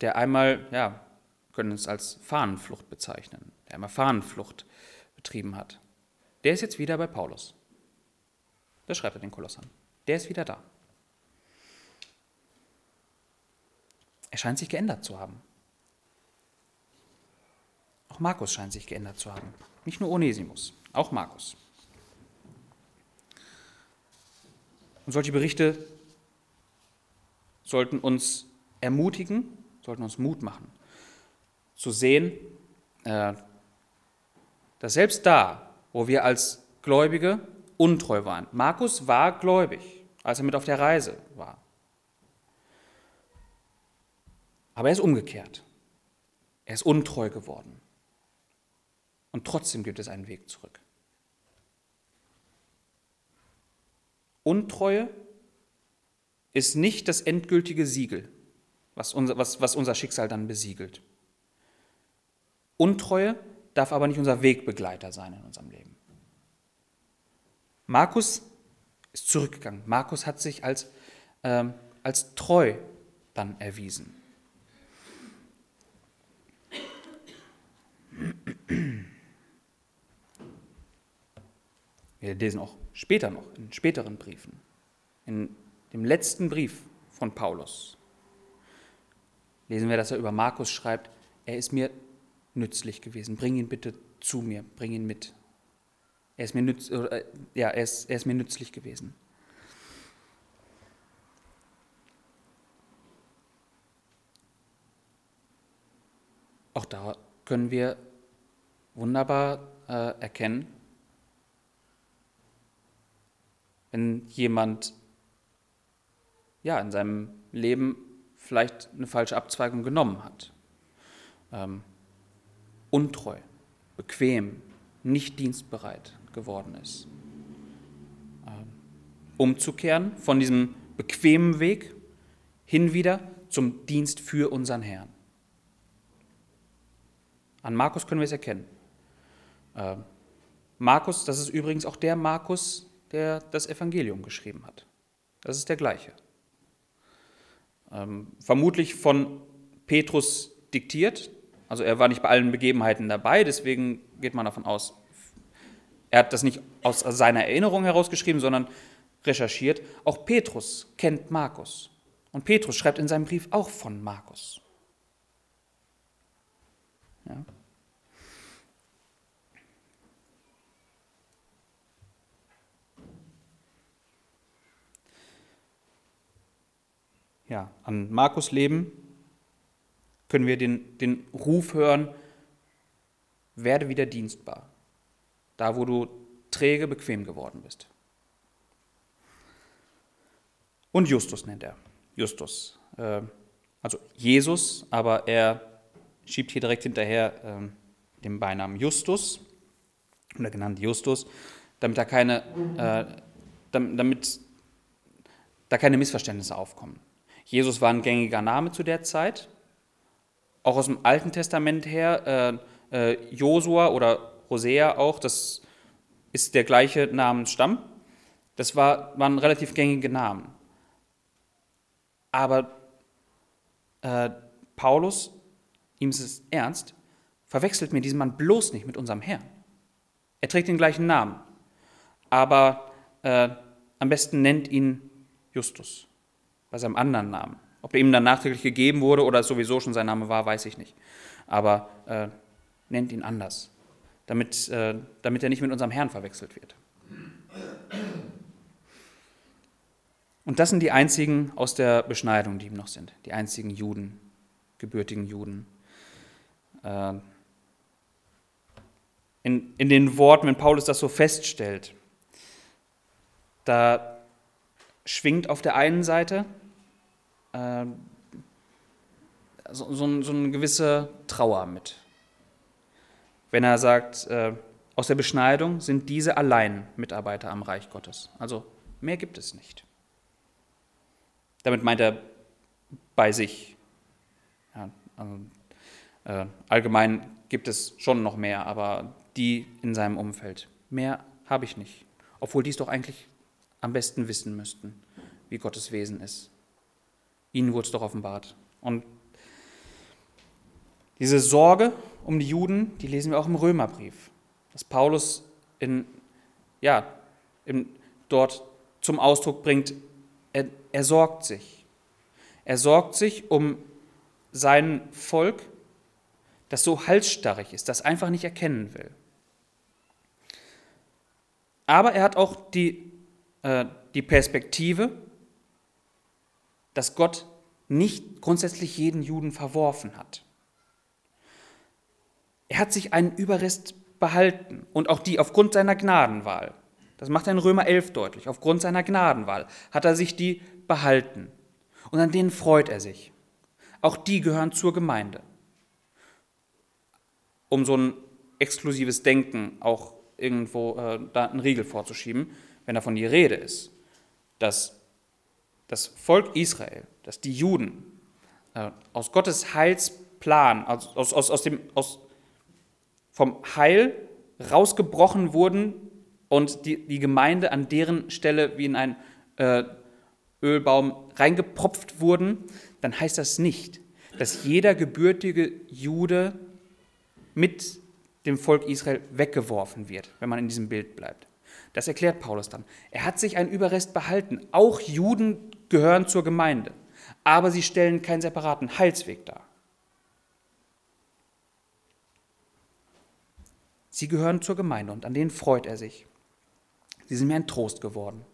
der einmal, ja, können es als Fahnenflucht bezeichnen, der einmal Fahnenflucht betrieben hat. Der ist jetzt wieder bei Paulus. Das schreibt er den Kolossern. Der ist wieder da. Er scheint sich geändert zu haben. Auch Markus scheint sich geändert zu haben. Nicht nur Onesimus, auch Markus. Und solche Berichte sollten uns ermutigen, sollten uns Mut machen, zu sehen, äh, dass selbst da, wo wir als Gläubige untreu waren, Markus war gläubig, als er mit auf der Reise war. Aber er ist umgekehrt. Er ist untreu geworden. Und trotzdem gibt es einen Weg zurück. Untreue ist nicht das endgültige Siegel, was unser, was, was unser Schicksal dann besiegelt. Untreue darf aber nicht unser Wegbegleiter sein in unserem Leben. Markus ist zurückgegangen. Markus hat sich als, ähm, als treu dann erwiesen. Wir lesen auch später noch, in späteren Briefen, in dem letzten Brief von Paulus, lesen wir, dass er über Markus schreibt, er ist mir nützlich gewesen, bring ihn bitte zu mir, bring ihn mit. Er ist mir, nütz, äh, ja, er ist, er ist mir nützlich gewesen. Auch da können wir wunderbar äh, erkennen, wenn jemand ja, in seinem Leben vielleicht eine falsche Abzweigung genommen hat. Ähm, untreu, bequem, nicht dienstbereit geworden ist. Ähm, umzukehren von diesem bequemen Weg hin wieder zum Dienst für unseren Herrn. An Markus können wir es erkennen. Ähm, Markus, das ist übrigens auch der Markus, der das Evangelium geschrieben hat. Das ist der gleiche. Ähm, vermutlich von Petrus diktiert. Also er war nicht bei allen Begebenheiten dabei, deswegen geht man davon aus, er hat das nicht aus seiner Erinnerung herausgeschrieben, sondern recherchiert. Auch Petrus kennt Markus. Und Petrus schreibt in seinem Brief auch von Markus. Ja. Ja, an Markus Leben können wir den, den Ruf hören, werde wieder dienstbar, da wo du träge, bequem geworden bist. Und Justus nennt er. Justus. Äh, also Jesus, aber er schiebt hier direkt hinterher äh, den Beinamen Justus, oder genannt Justus, damit da keine, äh, damit da keine Missverständnisse aufkommen. Jesus war ein gängiger Name zu der Zeit. Auch aus dem Alten Testament her, äh, äh, Josua oder Hosea auch, das ist der gleiche Namensstamm. Das war, waren relativ gängige Namen. Aber äh, Paulus, ihm ist es ernst, verwechselt mir diesen Mann bloß nicht mit unserem Herrn. Er trägt den gleichen Namen, aber äh, am besten nennt ihn Justus bei seinem anderen Namen. Ob er ihm dann nachträglich gegeben wurde oder es sowieso schon sein Name war, weiß ich nicht. Aber äh, nennt ihn anders, damit, äh, damit er nicht mit unserem Herrn verwechselt wird. Und das sind die einzigen aus der Beschneidung, die ihm noch sind, die einzigen Juden, gebürtigen Juden. Äh, in, in den Worten, wenn Paulus das so feststellt, da schwingt auf der einen Seite äh, so, so, so, eine gewisse Trauer mit. Wenn er sagt, äh, aus der Beschneidung sind diese allein Mitarbeiter am Reich Gottes. Also mehr gibt es nicht. Damit meint er bei sich. Ja, also, äh, allgemein gibt es schon noch mehr, aber die in seinem Umfeld. Mehr habe ich nicht. Obwohl die es doch eigentlich am besten wissen müssten, wie Gottes Wesen ist. Ihnen wurde es doch offenbart. Und diese Sorge um die Juden, die lesen wir auch im Römerbrief, dass Paulus in, ja, in, dort zum Ausdruck bringt, er, er sorgt sich. Er sorgt sich um sein Volk, das so halsstarrig ist, das einfach nicht erkennen will. Aber er hat auch die, äh, die Perspektive, dass Gott nicht grundsätzlich jeden Juden verworfen hat. Er hat sich einen Überrest behalten und auch die aufgrund seiner Gnadenwahl. Das macht er in Römer 11 deutlich. Aufgrund seiner Gnadenwahl hat er sich die behalten. Und an denen freut er sich. Auch die gehören zur Gemeinde. Um so ein exklusives Denken auch irgendwo äh, da einen Riegel vorzuschieben, wenn davon die Rede ist, dass das Volk Israel, dass die Juden äh, aus Gottes Heilsplan, aus, aus, aus, aus dem, aus, vom Heil rausgebrochen wurden und die, die Gemeinde an deren Stelle wie in einen äh, Ölbaum reingepropft wurden, dann heißt das nicht, dass jeder gebürtige Jude mit dem Volk Israel weggeworfen wird, wenn man in diesem Bild bleibt. Das erklärt Paulus dann. Er hat sich einen Überrest behalten. Auch Juden gehören zur Gemeinde, aber sie stellen keinen separaten Heilsweg dar. Sie gehören zur Gemeinde und an denen freut er sich. Sie sind mir ein Trost geworden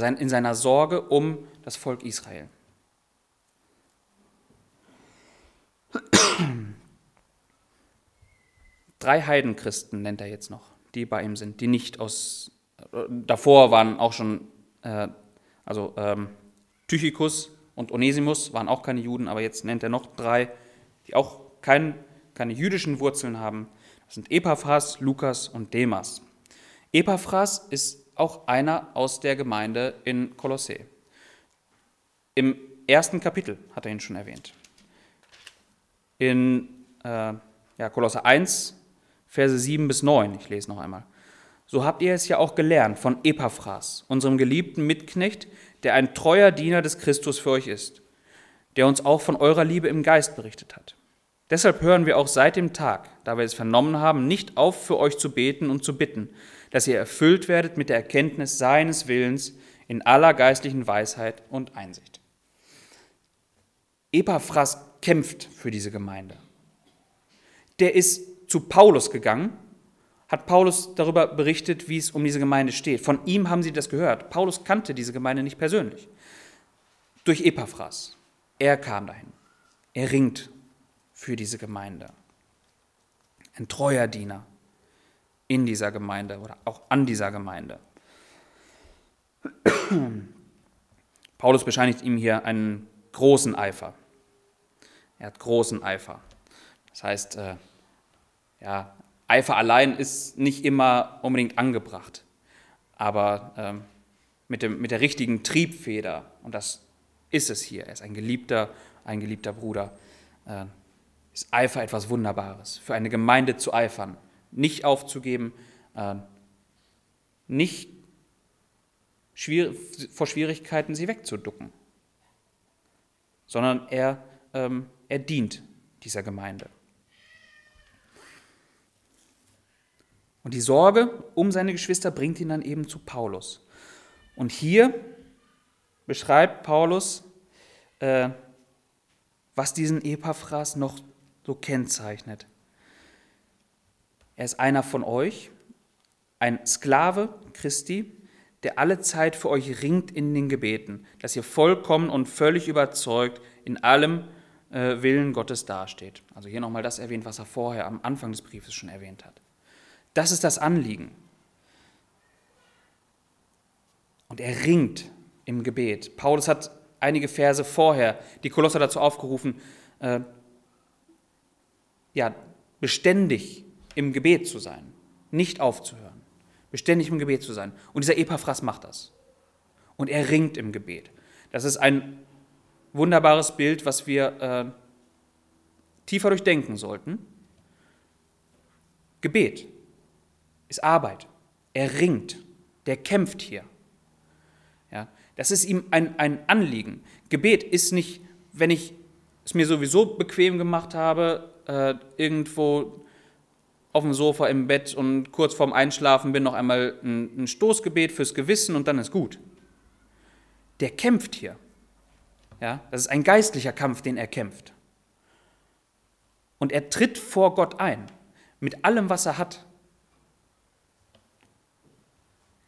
in seiner Sorge um das Volk Israel. Drei Heidenchristen nennt er jetzt noch, die bei ihm sind, die nicht aus, davor waren auch schon, äh, also ähm, Tychicus und Onesimus waren auch keine Juden, aber jetzt nennt er noch drei, die auch kein, keine jüdischen Wurzeln haben. Das sind Epaphras, Lukas und Demas. Epaphras ist auch einer aus der Gemeinde in Kolossä. Im ersten Kapitel hat er ihn schon erwähnt. In äh, ja, Kolosse 1, Verse 7 bis 9, ich lese noch einmal. So habt ihr es ja auch gelernt von Epaphras, unserem geliebten Mitknecht, der ein treuer Diener des Christus für euch ist, der uns auch von eurer Liebe im Geist berichtet hat. Deshalb hören wir auch seit dem Tag, da wir es vernommen haben, nicht auf, für euch zu beten und zu bitten, dass ihr erfüllt werdet mit der Erkenntnis seines Willens in aller geistlichen Weisheit und Einsicht. Epaphras kämpft für diese Gemeinde. Der ist zu Paulus gegangen, hat Paulus darüber berichtet, wie es um diese Gemeinde steht. Von ihm haben sie das gehört. Paulus kannte diese Gemeinde nicht persönlich. Durch Epaphras. Er kam dahin. Er ringt für diese Gemeinde. Ein treuer Diener in dieser Gemeinde oder auch an dieser Gemeinde. Paulus bescheinigt ihm hier einen großen Eifer. Er hat großen Eifer. Das heißt, äh, ja, Eifer allein ist nicht immer unbedingt angebracht, aber ähm, mit, dem, mit der richtigen Triebfeder, und das ist es hier, er ist ein geliebter, ein geliebter Bruder, äh, ist Eifer etwas Wunderbares, für eine Gemeinde zu eifern, nicht aufzugeben, äh, nicht schwierig, vor Schwierigkeiten sie wegzuducken, sondern er, ähm, er dient dieser Gemeinde. Und die Sorge um seine Geschwister bringt ihn dann eben zu Paulus. Und hier beschreibt Paulus, äh, was diesen Epaphras noch so kennzeichnet. Er ist einer von euch, ein Sklave Christi, der alle Zeit für euch ringt in den Gebeten, dass ihr vollkommen und völlig überzeugt in allem äh, Willen Gottes dasteht. Also hier nochmal das erwähnt, was er vorher am Anfang des Briefes schon erwähnt hat. Das ist das Anliegen. Und er ringt im Gebet. Paulus hat einige Verse vorher die Kolosser dazu aufgerufen, äh, ja, beständig im Gebet zu sein, nicht aufzuhören, beständig im Gebet zu sein. Und dieser Epaphras macht das. Und er ringt im Gebet. Das ist ein wunderbares Bild, was wir äh, tiefer durchdenken sollten. Gebet ist Arbeit. Er ringt, der kämpft hier. Ja, das ist ihm ein, ein Anliegen. Gebet ist nicht, wenn ich es mir sowieso bequem gemacht habe, äh, irgendwo auf dem Sofa im Bett und kurz vorm Einschlafen bin noch einmal ein, ein Stoßgebet fürs Gewissen und dann ist gut. Der kämpft hier. Ja, das ist ein geistlicher Kampf, den er kämpft. Und er tritt vor Gott ein, mit allem, was er hat.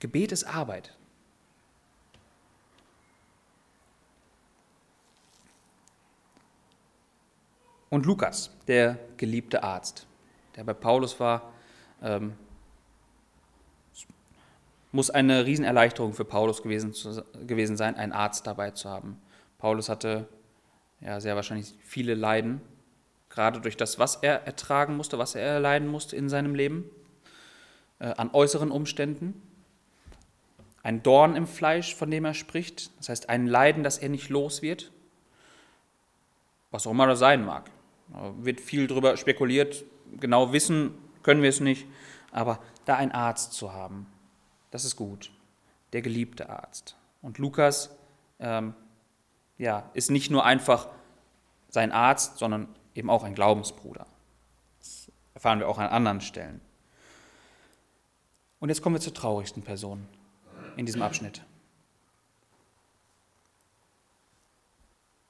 Gebet ist Arbeit. Und Lukas, der geliebte Arzt, der bei Paulus war, ähm, muss eine Riesenerleichterung für Paulus gewesen, zu, gewesen sein, einen Arzt dabei zu haben. Paulus hatte ja sehr wahrscheinlich viele Leiden, gerade durch das, was er ertragen musste, was er erleiden musste in seinem Leben, äh, an äußeren Umständen. Ein Dorn im Fleisch, von dem er spricht, das heißt ein Leiden, das er nicht los wird, was auch immer das sein mag. Da wird viel darüber spekuliert, genau wissen können wir es nicht, aber da ein Arzt zu haben, das ist gut. Der geliebte Arzt. Und Lukas ähm, ja, ist nicht nur einfach sein Arzt, sondern eben auch ein Glaubensbruder. Das erfahren wir auch an anderen Stellen. Und jetzt kommen wir zur traurigsten Person in diesem Abschnitt.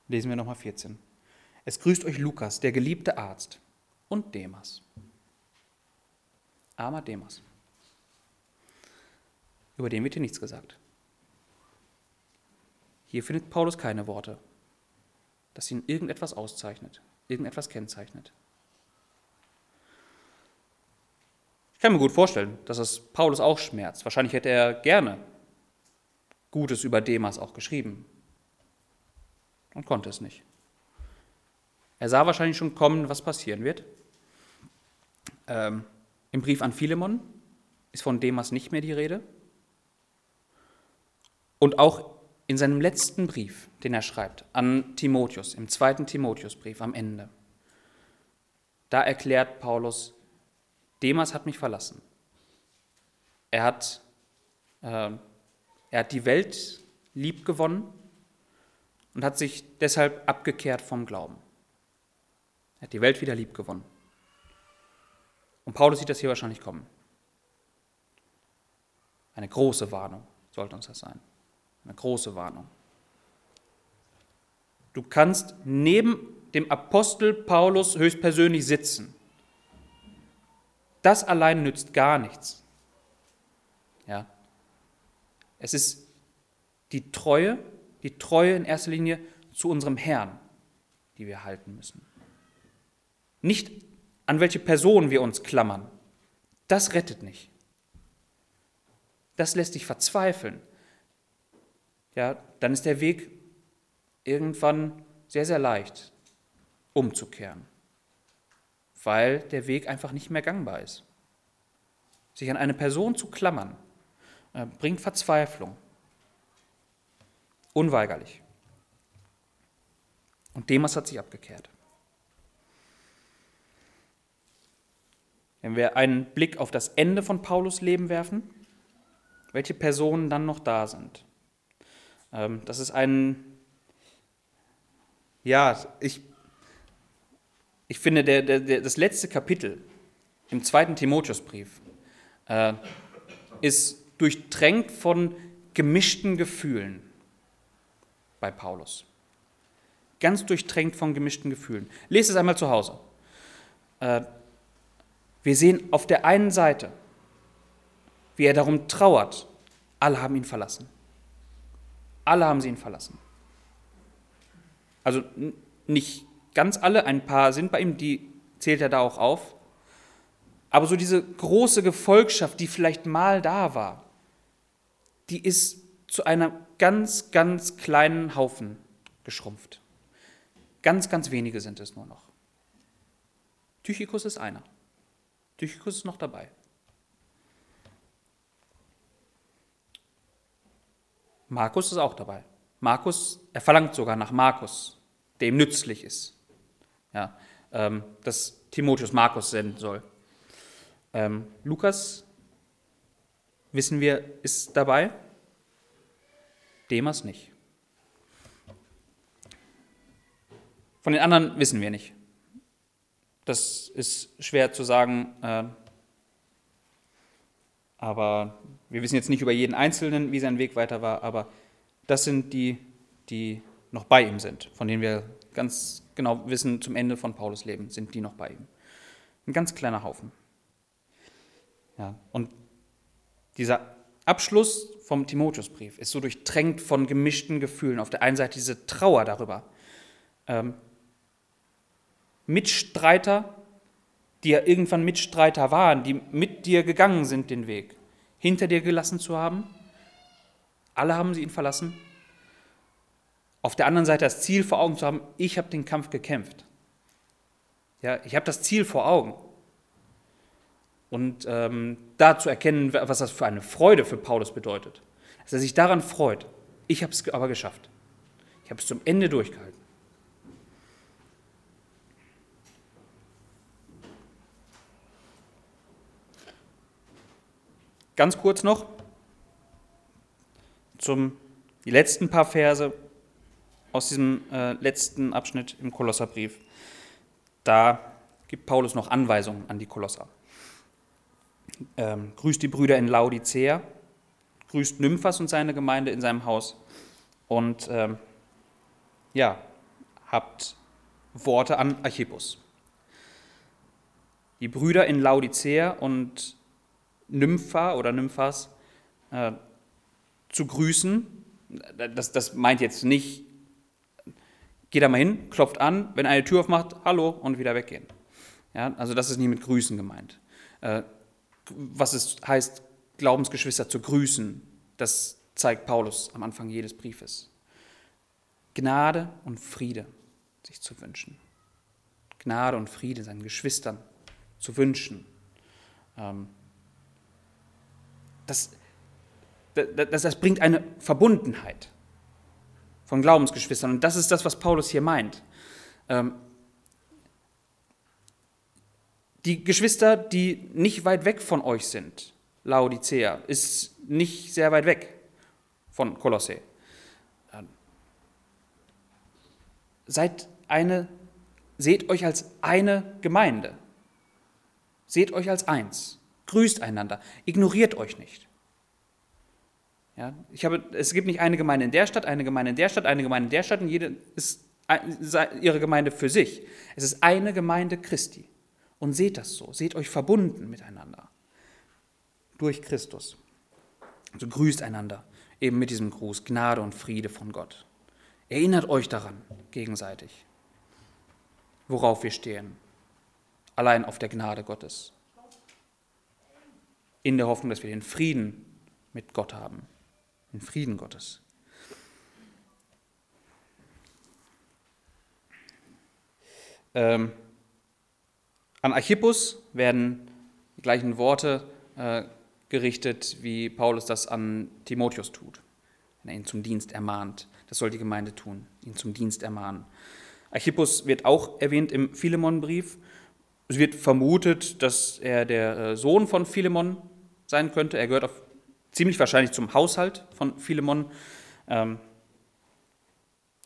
Lesen wir nochmal 14. Es grüßt euch Lukas, der geliebte Arzt, und Demas. Armer Demas. Über den wird hier nichts gesagt. Hier findet Paulus keine Worte, das ihn irgendetwas auszeichnet, irgendetwas kennzeichnet. Ich kann mir gut vorstellen, dass es Paulus auch schmerzt. Wahrscheinlich hätte er gerne Gutes über Demas auch geschrieben und konnte es nicht. Er sah wahrscheinlich schon kommen, was passieren wird. Ähm, Im Brief an Philemon ist von Demas nicht mehr die Rede. Und auch in seinem letzten Brief, den er schreibt, an Timotheus, im zweiten Timotheusbrief am Ende, da erklärt Paulus, Demas hat mich verlassen. Er hat, äh, er hat die Welt lieb gewonnen und hat sich deshalb abgekehrt vom Glauben. Er hat die Welt wieder lieb gewonnen. Und Paulus sieht das hier wahrscheinlich kommen. Eine große Warnung sollte uns das sein. Eine große Warnung. Du kannst neben dem Apostel Paulus höchstpersönlich sitzen. Das allein nützt gar nichts. Ja. Es ist die Treue, die Treue in erster Linie zu unserem Herrn, die wir halten müssen. Nicht an welche Person wir uns klammern. Das rettet nicht. Das lässt dich verzweifeln ja, dann ist der Weg irgendwann sehr, sehr leicht umzukehren, weil der Weg einfach nicht mehr gangbar ist. Sich an eine Person zu klammern, bringt Verzweiflung. Unweigerlich. Und Demas hat sich abgekehrt. Wenn wir einen Blick auf das Ende von Paulus Leben werfen, welche Personen dann noch da sind. Ähm, das ist ein, ja, ich, ich finde, der, der, das letzte Kapitel im zweiten Timotheusbrief äh, ist durchtränkt von gemischten Gefühlen bei Paulus. Ganz durchtränkt von gemischten Gefühlen. Lest es einmal zu Hause. Äh, wir sehen auf der einen Seite, wie er darum trauert, alle haben ihn verlassen. Alle haben sie ihn verlassen. Also nicht ganz alle, ein paar sind bei ihm, die zählt er da auch auf. Aber so diese große Gefolgschaft, die vielleicht mal da war, die ist zu einem ganz, ganz kleinen Haufen geschrumpft. Ganz, ganz wenige sind es nur noch. Tychicus ist einer. Tychicus ist noch dabei. Markus ist auch dabei. Markus, er verlangt sogar nach Markus, der ihm nützlich ist. Ja, ähm, dass Timotheus Markus senden soll. Ähm, Lukas, wissen wir, ist dabei. Demas nicht. Von den anderen wissen wir nicht. Das ist schwer zu sagen, äh, aber wir wissen jetzt nicht über jeden Einzelnen, wie sein Weg weiter war, aber das sind die, die noch bei ihm sind, von denen wir ganz genau wissen, zum Ende von Paulus Leben sind die noch bei ihm. Ein ganz kleiner Haufen. Ja, und dieser Abschluss vom Timotheusbrief ist so durchtränkt von gemischten Gefühlen. Auf der einen Seite diese Trauer darüber. Ähm, Mitstreiter, die ja irgendwann Mitstreiter waren, die mit dir gegangen sind den Weg, hinter dir gelassen zu haben. Alle haben sie ihn verlassen. Auf der anderen Seite das Ziel vor Augen zu haben, ich habe den Kampf gekämpft. Ja, ich habe das Ziel vor Augen. Und ähm, da zu erkennen, was das für eine Freude für Paulus bedeutet. Dass er sich daran freut. Ich habe es aber geschafft. Ich habe es zum Ende durchgehalten. Ganz kurz noch zum die letzten paar Verse aus diesem äh, letzten Abschnitt im Kolosserbrief. Da gibt Paulus noch Anweisungen an die Kolosser ähm, grüßt die Brüder in Laodicea, grüßt Nymphas und seine Gemeinde in seinem Haus und ähm, ja, habt Worte an Archippus. Die Brüder in Laodicea und Nympha oder Nymphas äh, zu grüßen, das, das meint jetzt nicht, geht da mal hin, klopft an, wenn eine Tür aufmacht, hallo und wieder weggehen. Ja, also das ist nie mit Grüßen gemeint. Äh, was es heißt, Glaubensgeschwister zu grüßen, das zeigt Paulus am Anfang jedes Briefes. Gnade und Friede sich zu wünschen. Gnade und Friede seinen Geschwistern zu wünschen. Ähm, das, das, das bringt eine Verbundenheit von Glaubensgeschwistern. Und das ist das, was Paulus hier meint. Ähm, die Geschwister, die nicht weit weg von euch sind, Laodicea, ist nicht sehr weit weg von Kolosse. Seid eine, seht euch als eine Gemeinde. Seht euch als eins. Grüßt einander. Ignoriert euch nicht. Ja, ich habe, es gibt nicht eine Gemeinde in der Stadt, eine Gemeinde in der Stadt, eine Gemeinde in der Stadt und jede ist ihre Gemeinde für sich. Es ist eine Gemeinde Christi und seht das so, seht euch verbunden miteinander. Durch Christus. Also grüßt einander. Eben mit diesem Gruß. Gnade und Friede von Gott. Erinnert euch daran gegenseitig, worauf wir stehen, allein auf der Gnade Gottes, in der Hoffnung, dass wir den Frieden mit Gott haben, den Frieden Gottes. Ähm, an Archippus werden die gleichen Worte äh, gerichtet, wie Paulus das an Timotheus tut, wenn er ihn zum Dienst ermahnt. Das soll die Gemeinde tun, ihn zum Dienst ermahnen. Archippus wird auch erwähnt im Philemonbrief. Es wird vermutet, dass er der äh, Sohn von Philemon sein könnte. Er gehört auf, ziemlich wahrscheinlich zum Haushalt von Philemon. Ähm,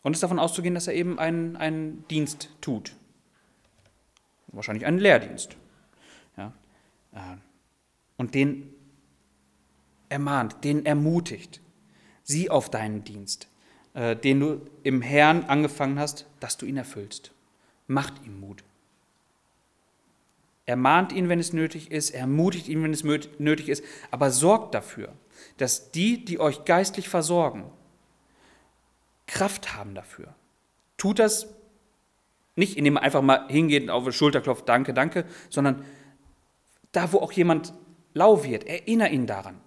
und ist davon auszugehen, dass er eben einen, einen Dienst tut wahrscheinlich einen Lehrdienst. Ja. Äh, und den ermahnt, den ermutigt, sieh auf deinen Dienst, äh, den du im Herrn angefangen hast, dass du ihn erfüllst. Macht ihm Mut. Ermahnt ihn, wenn es nötig ist, ermutigt ihn, wenn es nötig ist, aber sorgt dafür, dass die, die euch geistlich versorgen, Kraft haben dafür. Tut das nicht indem man einfach mal hingeht und auf die Schulter klopft, danke, danke, sondern da, wo auch jemand lau wird, erinnere ihn daran.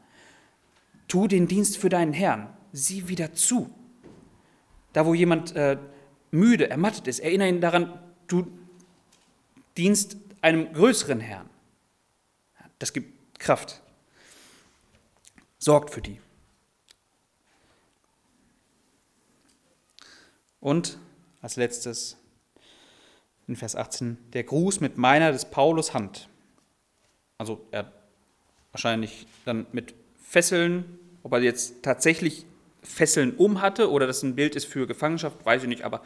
Tu den Dienst für deinen Herrn, sieh wieder zu. Da, wo jemand äh, müde, ermattet ist, erinnere ihn daran, du dienst einem größeren Herrn. Das gibt Kraft. Sorgt für die. Und als letztes in Vers 18, der Gruß mit meiner des Paulus Hand. Also er wahrscheinlich dann mit Fesseln, ob er jetzt tatsächlich Fesseln um hatte oder das ein Bild ist für Gefangenschaft, weiß ich nicht, aber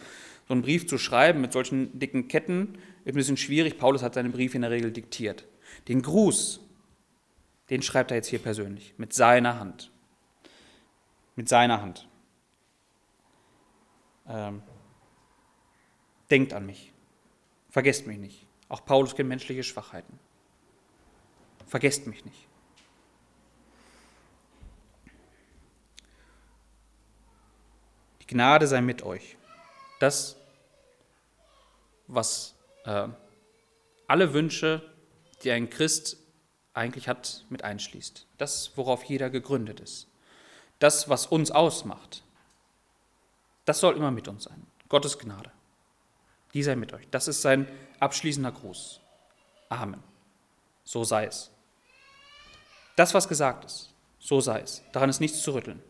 so einen Brief zu schreiben mit solchen dicken Ketten ist ein bisschen schwierig. Paulus hat seine Briefe in der Regel diktiert. Den Gruß, den schreibt er jetzt hier persönlich, mit seiner Hand. Mit seiner Hand. Ähm, denkt an mich. Vergesst mich nicht. Auch Paulus kennt menschliche Schwachheiten. Vergesst mich nicht. Die Gnade sei mit euch. Das, was äh, alle Wünsche, die ein Christ eigentlich hat, mit einschließt. Das, worauf jeder gegründet ist. Das, was uns ausmacht. Das soll immer mit uns sein. Gottes Gnade. Die sei mit euch. Das ist sein abschließender Gruß. Amen. So sei es. Das, was gesagt ist, so sei es. Daran ist nichts zu rütteln.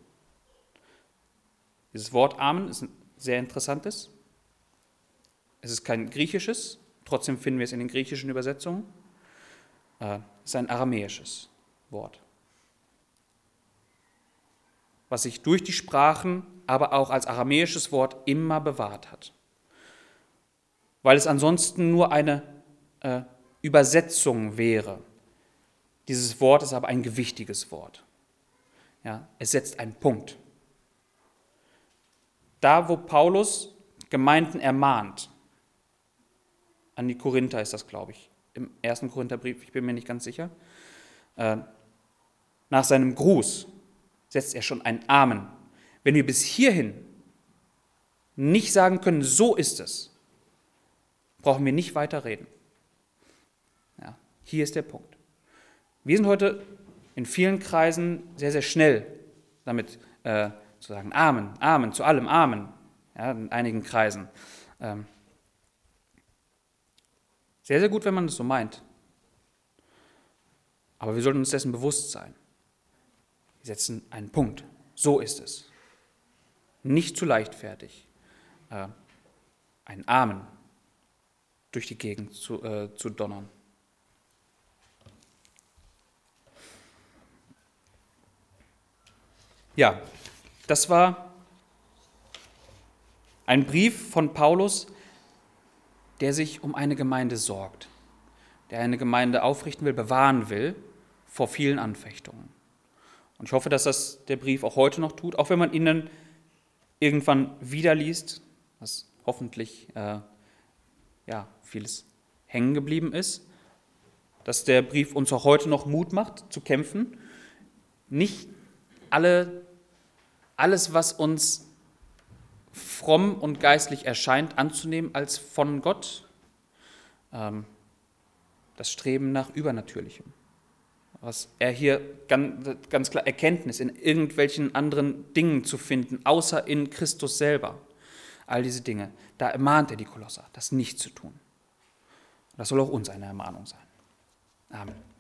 Dieses Wort Amen ist ein sehr interessantes. Es ist kein griechisches, trotzdem finden wir es in den griechischen Übersetzungen. Äh, es ist ein aramäisches Wort, was sich durch die Sprachen, aber auch als aramäisches Wort immer bewahrt hat. Weil es ansonsten nur eine äh, Übersetzung wäre. Dieses Wort ist aber ein gewichtiges Wort. Ja, es setzt einen Punkt. Da, wo Paulus Gemeinden ermahnt, an die Korinther ist das, glaube ich, im ersten Korintherbrief, ich bin mir nicht ganz sicher, äh, nach seinem Gruß setzt er schon ein Amen. Wenn wir bis hierhin nicht sagen können, so ist es, brauchen wir nicht weiter reden. Ja, hier ist der Punkt. Wir sind heute in vielen Kreisen sehr, sehr schnell damit äh, zu sagen, Amen, Amen, zu allem Amen, ja, in einigen Kreisen. Ähm, sehr, sehr gut, wenn man es so meint. Aber wir sollten uns dessen bewusst sein. Wir setzen einen Punkt. So ist es. Nicht zu leichtfertig. Äh, ein Amen durch die Gegend zu, äh, zu donnern. Ja, das war ein Brief von Paulus, der sich um eine Gemeinde sorgt, der eine Gemeinde aufrichten will, bewahren will vor vielen Anfechtungen. Und ich hoffe, dass das der Brief auch heute noch tut, auch wenn man ihn dann irgendwann wieder liest, was hoffentlich äh, ja, vieles hängen geblieben ist, dass der Brief uns auch heute noch Mut macht zu kämpfen, nicht alle, alles, was uns fromm und geistlich erscheint, anzunehmen als von Gott. Ähm, das Streben nach Übernatürlichem. Was er hier ganz, ganz klar Erkenntnis in irgendwelchen anderen Dingen zu finden, außer in Christus selber. All diese Dinge. Da ermahnt er die Kolosser, das nicht zu tun. Das soll auch uns eine Ermahnung sein. Amen.